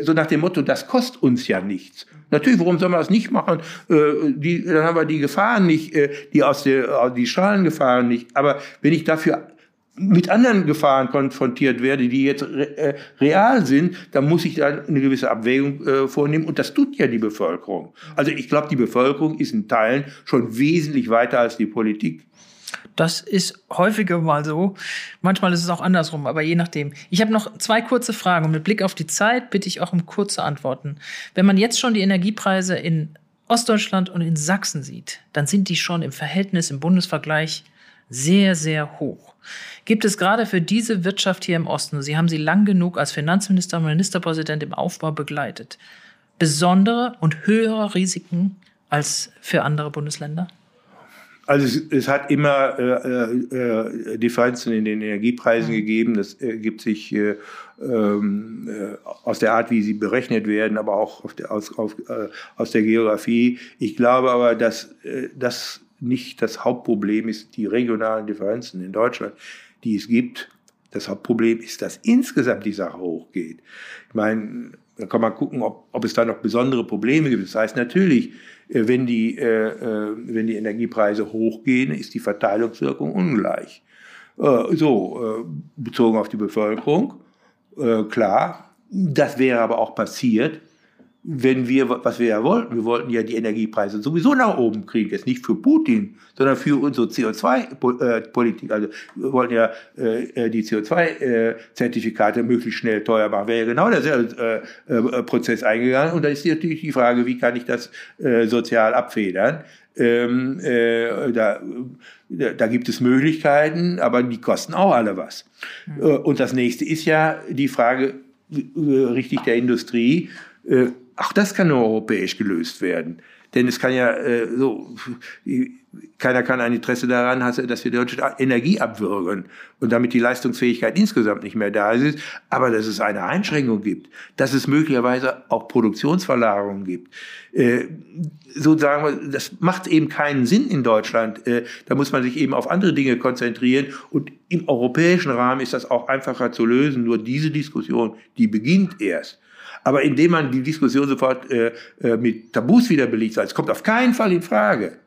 so nach dem Motto, das kostet uns ja nichts. Natürlich, warum soll man das nicht machen? Äh, die, dann haben wir die Gefahren nicht, äh, die aus der, die Strahlengefahren nicht. Aber wenn ich dafür mit anderen Gefahren konfrontiert werde, die jetzt äh, real sind, dann muss ich da eine gewisse Abwägung äh, vornehmen. Und das tut ja die Bevölkerung. Also ich glaube, die Bevölkerung ist in Teilen schon wesentlich weiter als die Politik. Das ist häufiger mal so. Manchmal ist es auch andersrum, aber je nachdem. Ich habe noch zwei kurze Fragen und mit Blick auf die Zeit bitte ich auch um kurze Antworten. Wenn man jetzt schon die Energiepreise in Ostdeutschland und in Sachsen sieht, dann sind die schon im Verhältnis, im Bundesvergleich sehr, sehr hoch. Gibt es gerade für diese Wirtschaft hier im Osten, Sie haben sie lang genug als Finanzminister und Ministerpräsident im Aufbau begleitet, besondere und höhere Risiken als für andere Bundesländer? Also es, es hat immer äh, äh, Differenzen in den Energiepreisen mhm. gegeben. Das ergibt sich äh, ähm, äh, aus der Art, wie sie berechnet werden, aber auch der, aus, auf, äh, aus der Geografie. Ich glaube aber, dass äh, das nicht das Hauptproblem ist, die regionalen Differenzen in Deutschland, die es gibt. Das Hauptproblem ist, dass insgesamt die Sache hochgeht. Ich meine, da kann man gucken, ob, ob es da noch besondere Probleme gibt. Das heißt natürlich, äh, wenn die, äh, äh, wenn die Energiepreise hochgehen, ist die Verteilungswirkung ungleich. Äh, so, äh, bezogen auf die Bevölkerung, äh, klar. Das wäre aber auch passiert, wenn wir, was wir ja wollten, wir wollten ja die Energiepreise sowieso nach oben kriegen, jetzt nicht für Putin, sondern für unsere CO2-Politik. Also wir wollten ja äh, die CO2-Zertifikate möglichst schnell teuer machen. Wäre ja genau derselbe äh, äh, Prozess eingegangen. Und da ist natürlich die Frage, wie kann ich das äh, sozial abfedern? Ähm, äh, da, da gibt es Möglichkeiten, aber die kosten auch alle was. Mhm. Und das nächste ist ja die Frage richtig der Industrie. Auch das kann nur europäisch gelöst werden. Denn es kann ja äh, so, keiner kann ein Interesse daran haben, dass wir deutsche Energie abwürgen und damit die Leistungsfähigkeit insgesamt nicht mehr da ist. Aber dass es eine Einschränkung gibt, dass es möglicherweise auch Produktionsverlagerungen gibt. Äh, so sagen wir, das macht eben keinen Sinn in Deutschland. Äh, da muss man sich eben auf andere Dinge konzentrieren. Und im europäischen Rahmen ist das auch einfacher zu lösen. Nur diese Diskussion, die beginnt erst. Aber indem man die Diskussion sofort äh, äh, mit Tabus wieder belegt, es kommt auf keinen Fall in Frage.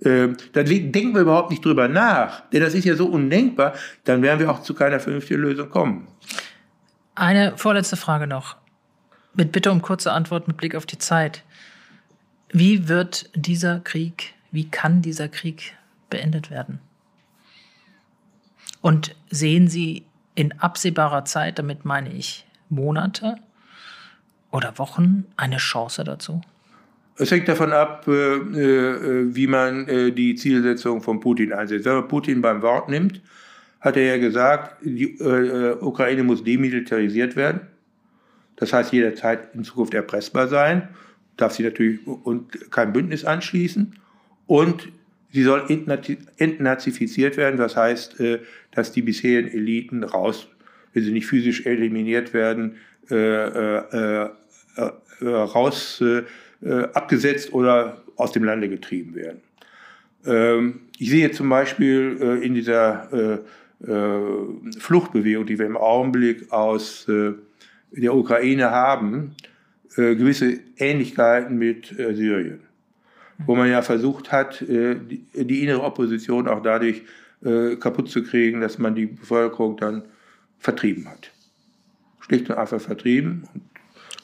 Äh, dann denken wir überhaupt nicht drüber nach, denn das ist ja so undenkbar, dann werden wir auch zu keiner vernünftigen Lösung kommen. Eine vorletzte Frage noch. Mit Bitte um kurze Antwort mit Blick auf die Zeit. Wie wird dieser Krieg, wie kann dieser Krieg beendet werden? Und sehen Sie in absehbarer Zeit, damit meine ich Monate oder Wochen, eine Chance dazu? Es hängt davon ab, äh, äh, wie man äh, die Zielsetzung von Putin einsetzt. Wenn man Putin beim Wort nimmt, hat er ja gesagt, die Ukraine muss demilitarisiert werden. Das heißt, jederzeit in Zukunft erpressbar sein, darf sie natürlich und kein Bündnis anschließen und sie soll entnazifiziert werden. Das heißt, dass die bisherigen Eliten raus, wenn sie nicht physisch eliminiert werden, raus äh, abgesetzt oder aus dem Lande getrieben werden. Ähm, ich sehe zum Beispiel äh, in dieser äh, äh, Fluchtbewegung, die wir im Augenblick aus äh, der Ukraine haben, äh, gewisse Ähnlichkeiten mit Syrien, wo man ja versucht hat, die, die, innere Opposition auch dadurch kaputt zu kriegen, dass man die Bevölkerung dann vertrieben hat. Schlicht und einfach vertrieben. Und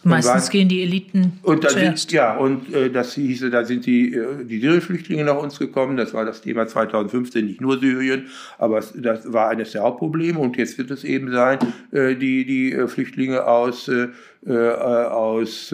Meistens gehen die Eliten und zuerst. Sind, ja, und äh, das hieße, da sind die, äh, die Syrien-Flüchtlinge nach uns gekommen. Das war das Thema 2015, nicht nur Syrien, aber es, das war eines der Hauptprobleme. Und jetzt wird es eben sein, äh, die, die äh, Flüchtlinge aus, äh, aus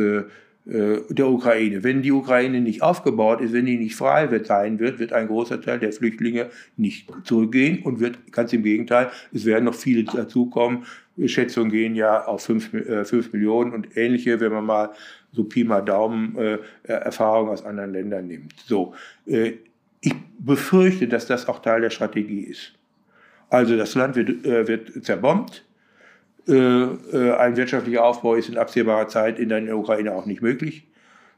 der Ukraine. Wenn die Ukraine nicht aufgebaut ist, wenn die nicht frei wird, sein wird, wird ein großer Teil der Flüchtlinge nicht zurückgehen und wird ganz im Gegenteil, es werden noch viele dazukommen, Schätzungen gehen ja auf 5 äh, Millionen und ähnliche, wenn man mal so Pi mal Daumen äh, Erfahrungen aus anderen Ländern nimmt. So, äh, ich befürchte, dass das auch Teil der Strategie ist. Also das Land wird, äh, wird zerbombt. Äh, äh, ein wirtschaftlicher Aufbau ist in absehbarer Zeit in der Ukraine auch nicht möglich,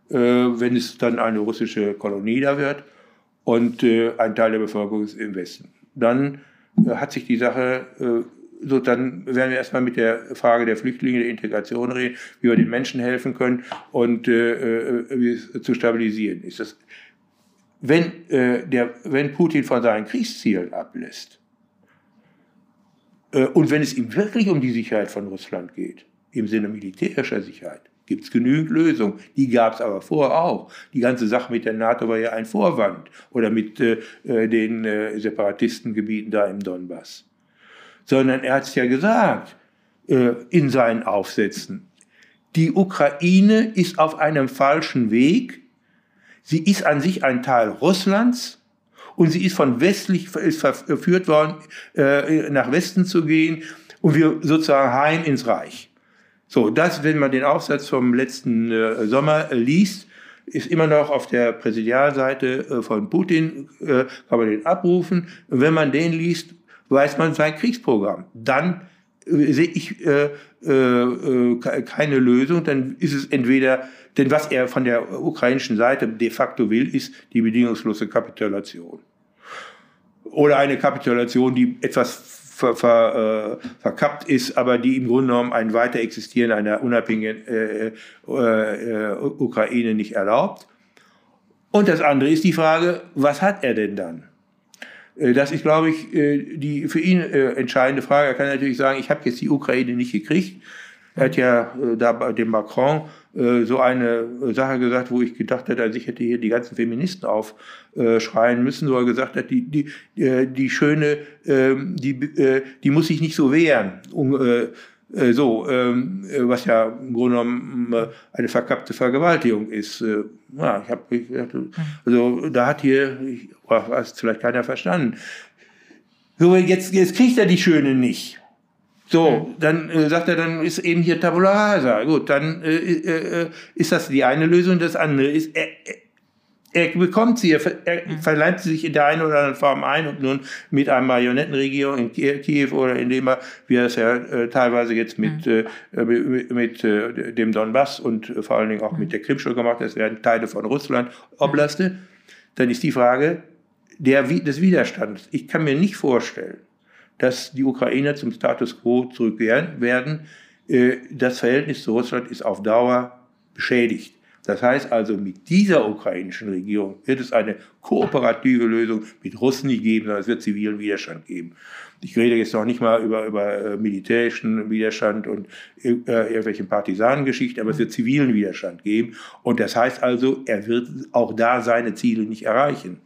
äh, wenn es dann eine russische Kolonie da wird und ein Teil der Bevölkerung ist im Westen. Dann hat sich die Sache so, dann werden wir erstmal mit der Frage der Flüchtlinge, der Integration reden, wie wir den Menschen helfen können und äh, äh, wie es zu stabilisieren ist. Das, wenn, äh, der, wenn Putin von seinen Kriegszielen ablässt äh, und wenn es ihm wirklich um die Sicherheit von Russland geht, im Sinne militärischer Sicherheit, gibt es genügend Lösungen. Die gab es aber vorher auch. Die ganze Sache mit der NATO war ja ein Vorwand oder mit äh, äh den Separatistengebieten da im Donbass sondern er hat es ja gesagt äh, in seinen Aufsätzen. Die Ukraine ist auf einem falschen Weg. Sie ist an sich ein Teil Russlands und sie ist von westlich verführt worden, äh, nach Westen zu gehen und wir sozusagen heim ins Reich. So, das, wenn man den Aufsatz vom letzten äh, Sommer äh, liest, ist immer noch auf der Präsidialseite äh, von Putin, äh, kann man den abrufen. Und wenn man den liest, weiß man sein Kriegsprogramm. Dann äh, sehe ich äh, äh, äh, keine Lösung, dann ist es entweder, denn was er von der ukrainischen Seite de facto will, ist die bedingungslose Kapitulation. Oder eine Kapitulation, die etwas ver, ver, äh, verkappt ist, aber die im Grunde genommen ein weiter Existieren einer unabhängigen äh, äh, Ukraine nicht erlaubt. Und das andere ist die Frage, was hat er denn dann? Äh, das ist, glaube ich, äh, die für ihn äh, entscheidende Frage. Er kann natürlich sagen, ich habe jetzt die Ukraine nicht gekriegt. Er hat ja da bei dem Macron so eine Sache gesagt, wo ich gedacht hätte, also ich hätte hier die ganzen Feministen aufschreien müssen, wo er gesagt hat, die, die, die Schöne, ähm, die, die muss sich nicht so wehren. Äh, so, ähm, äh, was ja im Grunde genommen äh, eine verkappte Vergewaltigung ist. Äh, ja, ich habe, also da hat hier, ich, oh, was vielleicht keiner verstanden. So, jetzt, jetzt kriegt er die Schöne nicht. So, dann äh, sagt er, dann ist eben hier Tabula Rasa. Gut, dann äh, äh, ist das die eine Lösung. Das andere ist, er, er bekommt sie, er, er mhm. verleibt sie sich in der einen oder anderen Form ein und nun mit einer Marionettenregierung in Kiew oder indem er, wie er es ja äh, teilweise jetzt mit, mhm. äh, mit, mit äh, dem Donbass und vor allen Dingen auch mhm. mit der Krim schon gemacht, das werden Teile von Russland, Oblaste, dann ist die Frage der, des Widerstands. Ich kann mir nicht vorstellen, dass die Ukrainer zum Status quo zurückkehren werden. Äh, das Verhältnis zu Russland ist auf Dauer beschädigt. Das heißt also, mit dieser ukrainischen Regierung wird es eine kooperative Lösung mit Russen nicht geben, sondern es wird zivilen Widerstand geben. Ich rede jetzt noch nicht mal über, über äh, militärischen Widerstand und äh, irgendwelchen Partisanengeschichten, aber es wird zivilen Widerstand geben. Und das heißt also, er wird auch da seine Ziele nicht erreichen.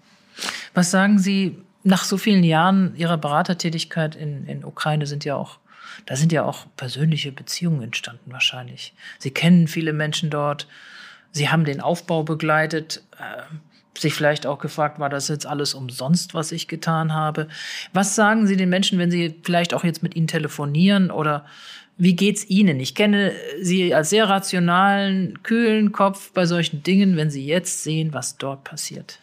Was sagen Sie nach so vielen Jahren Ihrer Beratertätigkeit in, in Ukraine sind ja auch Da sind ja auch persönliche Beziehungen entstanden wahrscheinlich. Sie kennen viele Menschen dort. Sie haben den Aufbau begleitet. Äh, sich vielleicht auch gefragt, war das jetzt alles umsonst, was ich getan habe? Was sagen Sie den Menschen, wenn Sie vielleicht auch jetzt mit ihnen telefonieren oder wie geht's Ihnen? Ich kenne Sie als sehr rationalen, kühlen Kopf bei solchen Dingen, wenn Sie jetzt sehen, was dort passiert.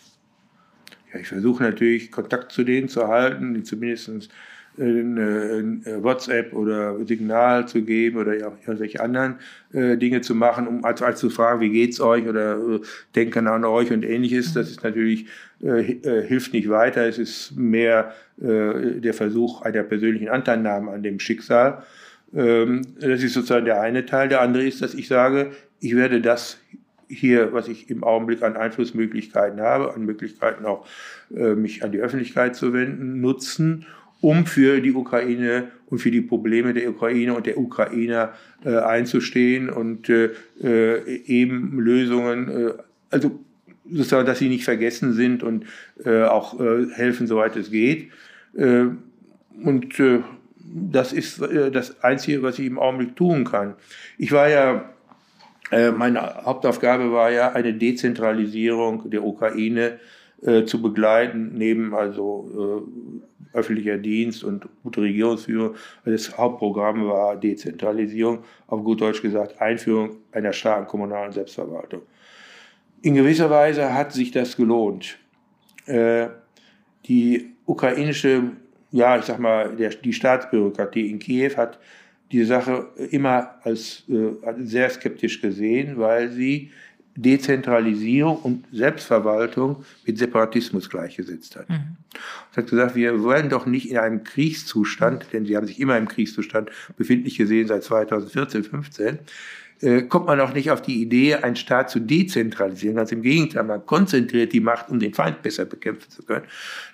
Ja, ich versuche natürlich Kontakt zu denen zu halten, zumindest ein WhatsApp oder Signal zu geben oder ja, irgendwelche anderen äh, Dinge zu machen, um als, als zu fragen, wie geht's euch oder äh, denken an euch und ähnliches. Das ist natürlich äh, äh, hilft nicht weiter. Es ist mehr äh, der Versuch einer persönlichen Anteilnahme an dem Schicksal. Ähm, das ist sozusagen der eine Teil. Der andere ist, dass ich sage, ich werde das hier, was ich im Augenblick an Einflussmöglichkeiten habe, an Möglichkeiten auch äh, mich an die Öffentlichkeit zu wenden, nutzen um für die Ukraine und für die Probleme der Ukraine und der Ukrainer äh, einzustehen und äh, äh, eben Lösungen, äh, also sozusagen, dass sie nicht vergessen sind und äh, auch helfen, soweit es geht. Und das ist das Einzige, was ich im Augenblick tun kann. Ich war ja, meine Hauptaufgabe war ja eine Dezentralisierung der Ukraine äh, zu begleiten, neben also öffentlicher Dienst und gute Regierungsführung. Das Hauptprogramm war Dezentralisierung, auf gut Deutsch gesagt Einführung einer starken kommunalen Selbstverwaltung. In gewisser Weise hat sich das gelohnt. Äh, die ukrainische, ja, ich sag mal, der, die Staatsbürokratie in Kiew hat die Sache immer als äh, sehr skeptisch gesehen, weil sie Dezentralisierung und Selbstverwaltung mit Separatismus gleichgesetzt hat. Mhm. Und hat gesagt, wir wollen doch nicht in einem Kriegszustand, denn sie haben sich immer im Kriegszustand befindlich gesehen seit 2014, 15, äh, kommt man auch nicht auf die Idee, einen Staat zu dezentralisieren. Ganz im Gegenteil, man konzentriert die Macht, um den Feind besser bekämpfen zu können.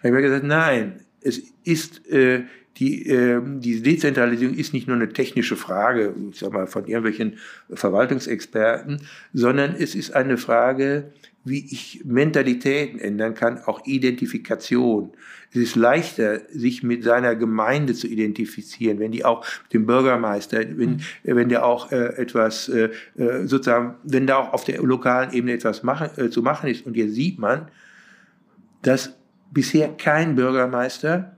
Da habe ich gesagt, nein, es ist äh, die, äh, die Dezentralisierung ist nicht nur eine technische Frage, ich sag mal, von irgendwelchen Verwaltungsexperten, sondern es ist eine Frage, wie ich Mentalitäten ändern kann, auch Identifikation. Es ist leichter, sich mit seiner Gemeinde zu identifizieren, wenn die auch mit dem Bürgermeister, wenn, mhm. wenn der auch äh, etwas äh, äh, sozusagen, wenn da auch auf der lokalen Ebene etwas machen, äh, zu machen ist. Und hier sieht man, dass bisher kein Bürgermeister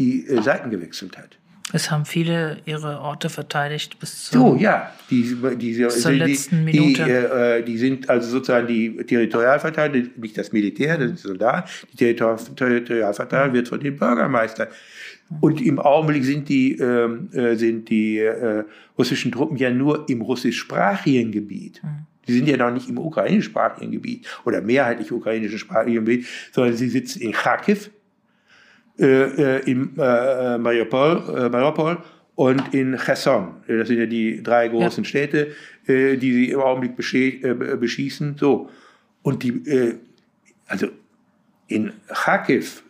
die äh, Seiten gewechselt hat. Es haben viele ihre Orte verteidigt bis zur, so, ja, die, die, zur die, letzten Minute. Die, äh, die sind also sozusagen die Territorialverteidiger, nicht das Militär, das ist Soldat, die Territorialverteidigung wird von den Bürgermeistern. Und im Augenblick sind die, ähm, äh, sind die äh, russischen Truppen ja nur im russischsprachigen Gebiet. Mhm. Die sind ja noch nicht im ukrainischsprachigen Gebiet oder mehrheitlich ukrainischen sprachigen Gebiet, sondern sie sitzen in Kharkiv, äh, äh, in äh, Mariupol, äh, Mariupol und in Cherson. Das sind ja die drei großen ja. Städte, äh, die sie im Augenblick äh, beschießen. So. Und die, also in Kharkiv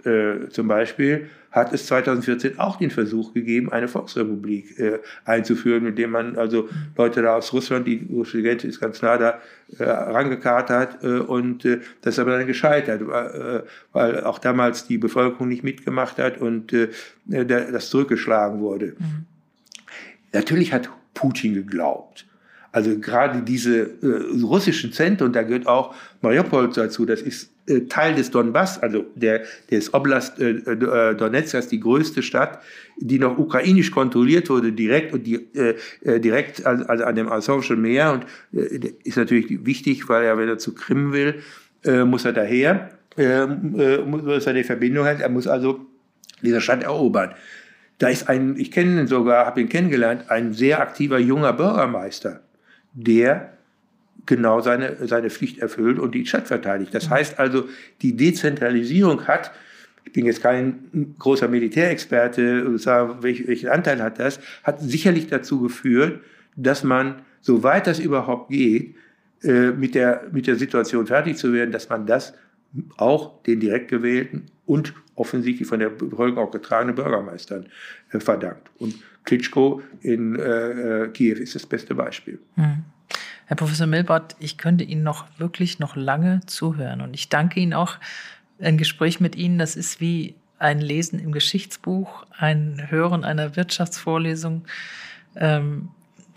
zum Beispiel hat es 2014 auch den Versuch gegeben, eine Volksrepublik äh, einzuführen, mit dem man also Leute da aus Russland, die russische Grenze ist ganz nah da, äh, rangekarrt hat äh, und äh, das ist aber dann gescheitert, äh, weil auch damals die Bevölkerung nicht mitgemacht hat und äh, das zurückgeschlagen wurde. Mhm. Natürlich hat Putin geglaubt, also gerade diese äh, russischen Zentren, da gehört auch Mariupol dazu, das ist äh, Teil des Donbass, also der, des Oblast äh, äh, Donetsk, das ist die größte Stadt, die noch ukrainisch kontrolliert wurde, direkt und die, äh, äh direkt also, also an dem Asowschen Meer und äh, ist natürlich wichtig, weil er, wenn er zu Krim will, äh, muss er daher, äh, muss er die Verbindung hat, er muss also diese Stadt erobern. Da ist ein, ich kenne ihn sogar, habe ihn kennengelernt, ein sehr aktiver junger Bürgermeister der genau seine, seine Pflicht erfüllt und die Stadt verteidigt. Das heißt also, die Dezentralisierung hat, ich bin jetzt kein großer Militärexperte, sagen, welchen Anteil hat das, hat sicherlich dazu geführt, dass man, soweit das überhaupt geht, äh, mit der, mit der Situation fertig zu werden, dass man das auch den direkt gewählten und offensichtlich von der Bevölkerung auch getragenen Bürgermeistern äh, verdankt. Und Klitschko in äh, äh, Kiew ist das beste Beispiel. Mhm. Herr Professor Milbert, ich könnte Ihnen noch wirklich noch lange zuhören und ich danke Ihnen auch. Ein Gespräch mit Ihnen, das ist wie ein Lesen im Geschichtsbuch, ein Hören einer Wirtschaftsvorlesung. Ähm,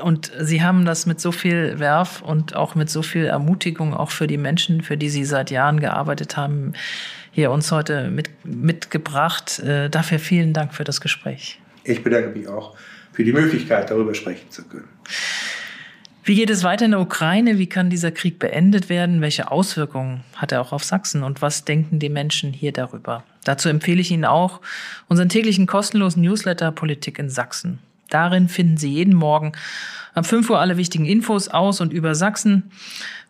und Sie haben das mit so viel Werf und auch mit so viel Ermutigung auch für die Menschen, für die Sie seit Jahren gearbeitet haben, hier uns heute mit, mitgebracht. Äh, dafür vielen Dank für das Gespräch. Ich bedanke mich auch für die Möglichkeit, darüber sprechen zu können. Wie geht es weiter in der Ukraine? Wie kann dieser Krieg beendet werden? Welche Auswirkungen hat er auch auf Sachsen? Und was denken die Menschen hier darüber? Dazu empfehle ich Ihnen auch unseren täglichen kostenlosen Newsletter Politik in Sachsen. Darin finden Sie jeden Morgen ab 5 Uhr alle wichtigen Infos aus und über Sachsen.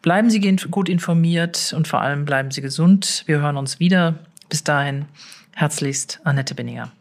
Bleiben Sie gut informiert und vor allem bleiben Sie gesund. Wir hören uns wieder. Bis dahin, herzlichst Annette Benninger.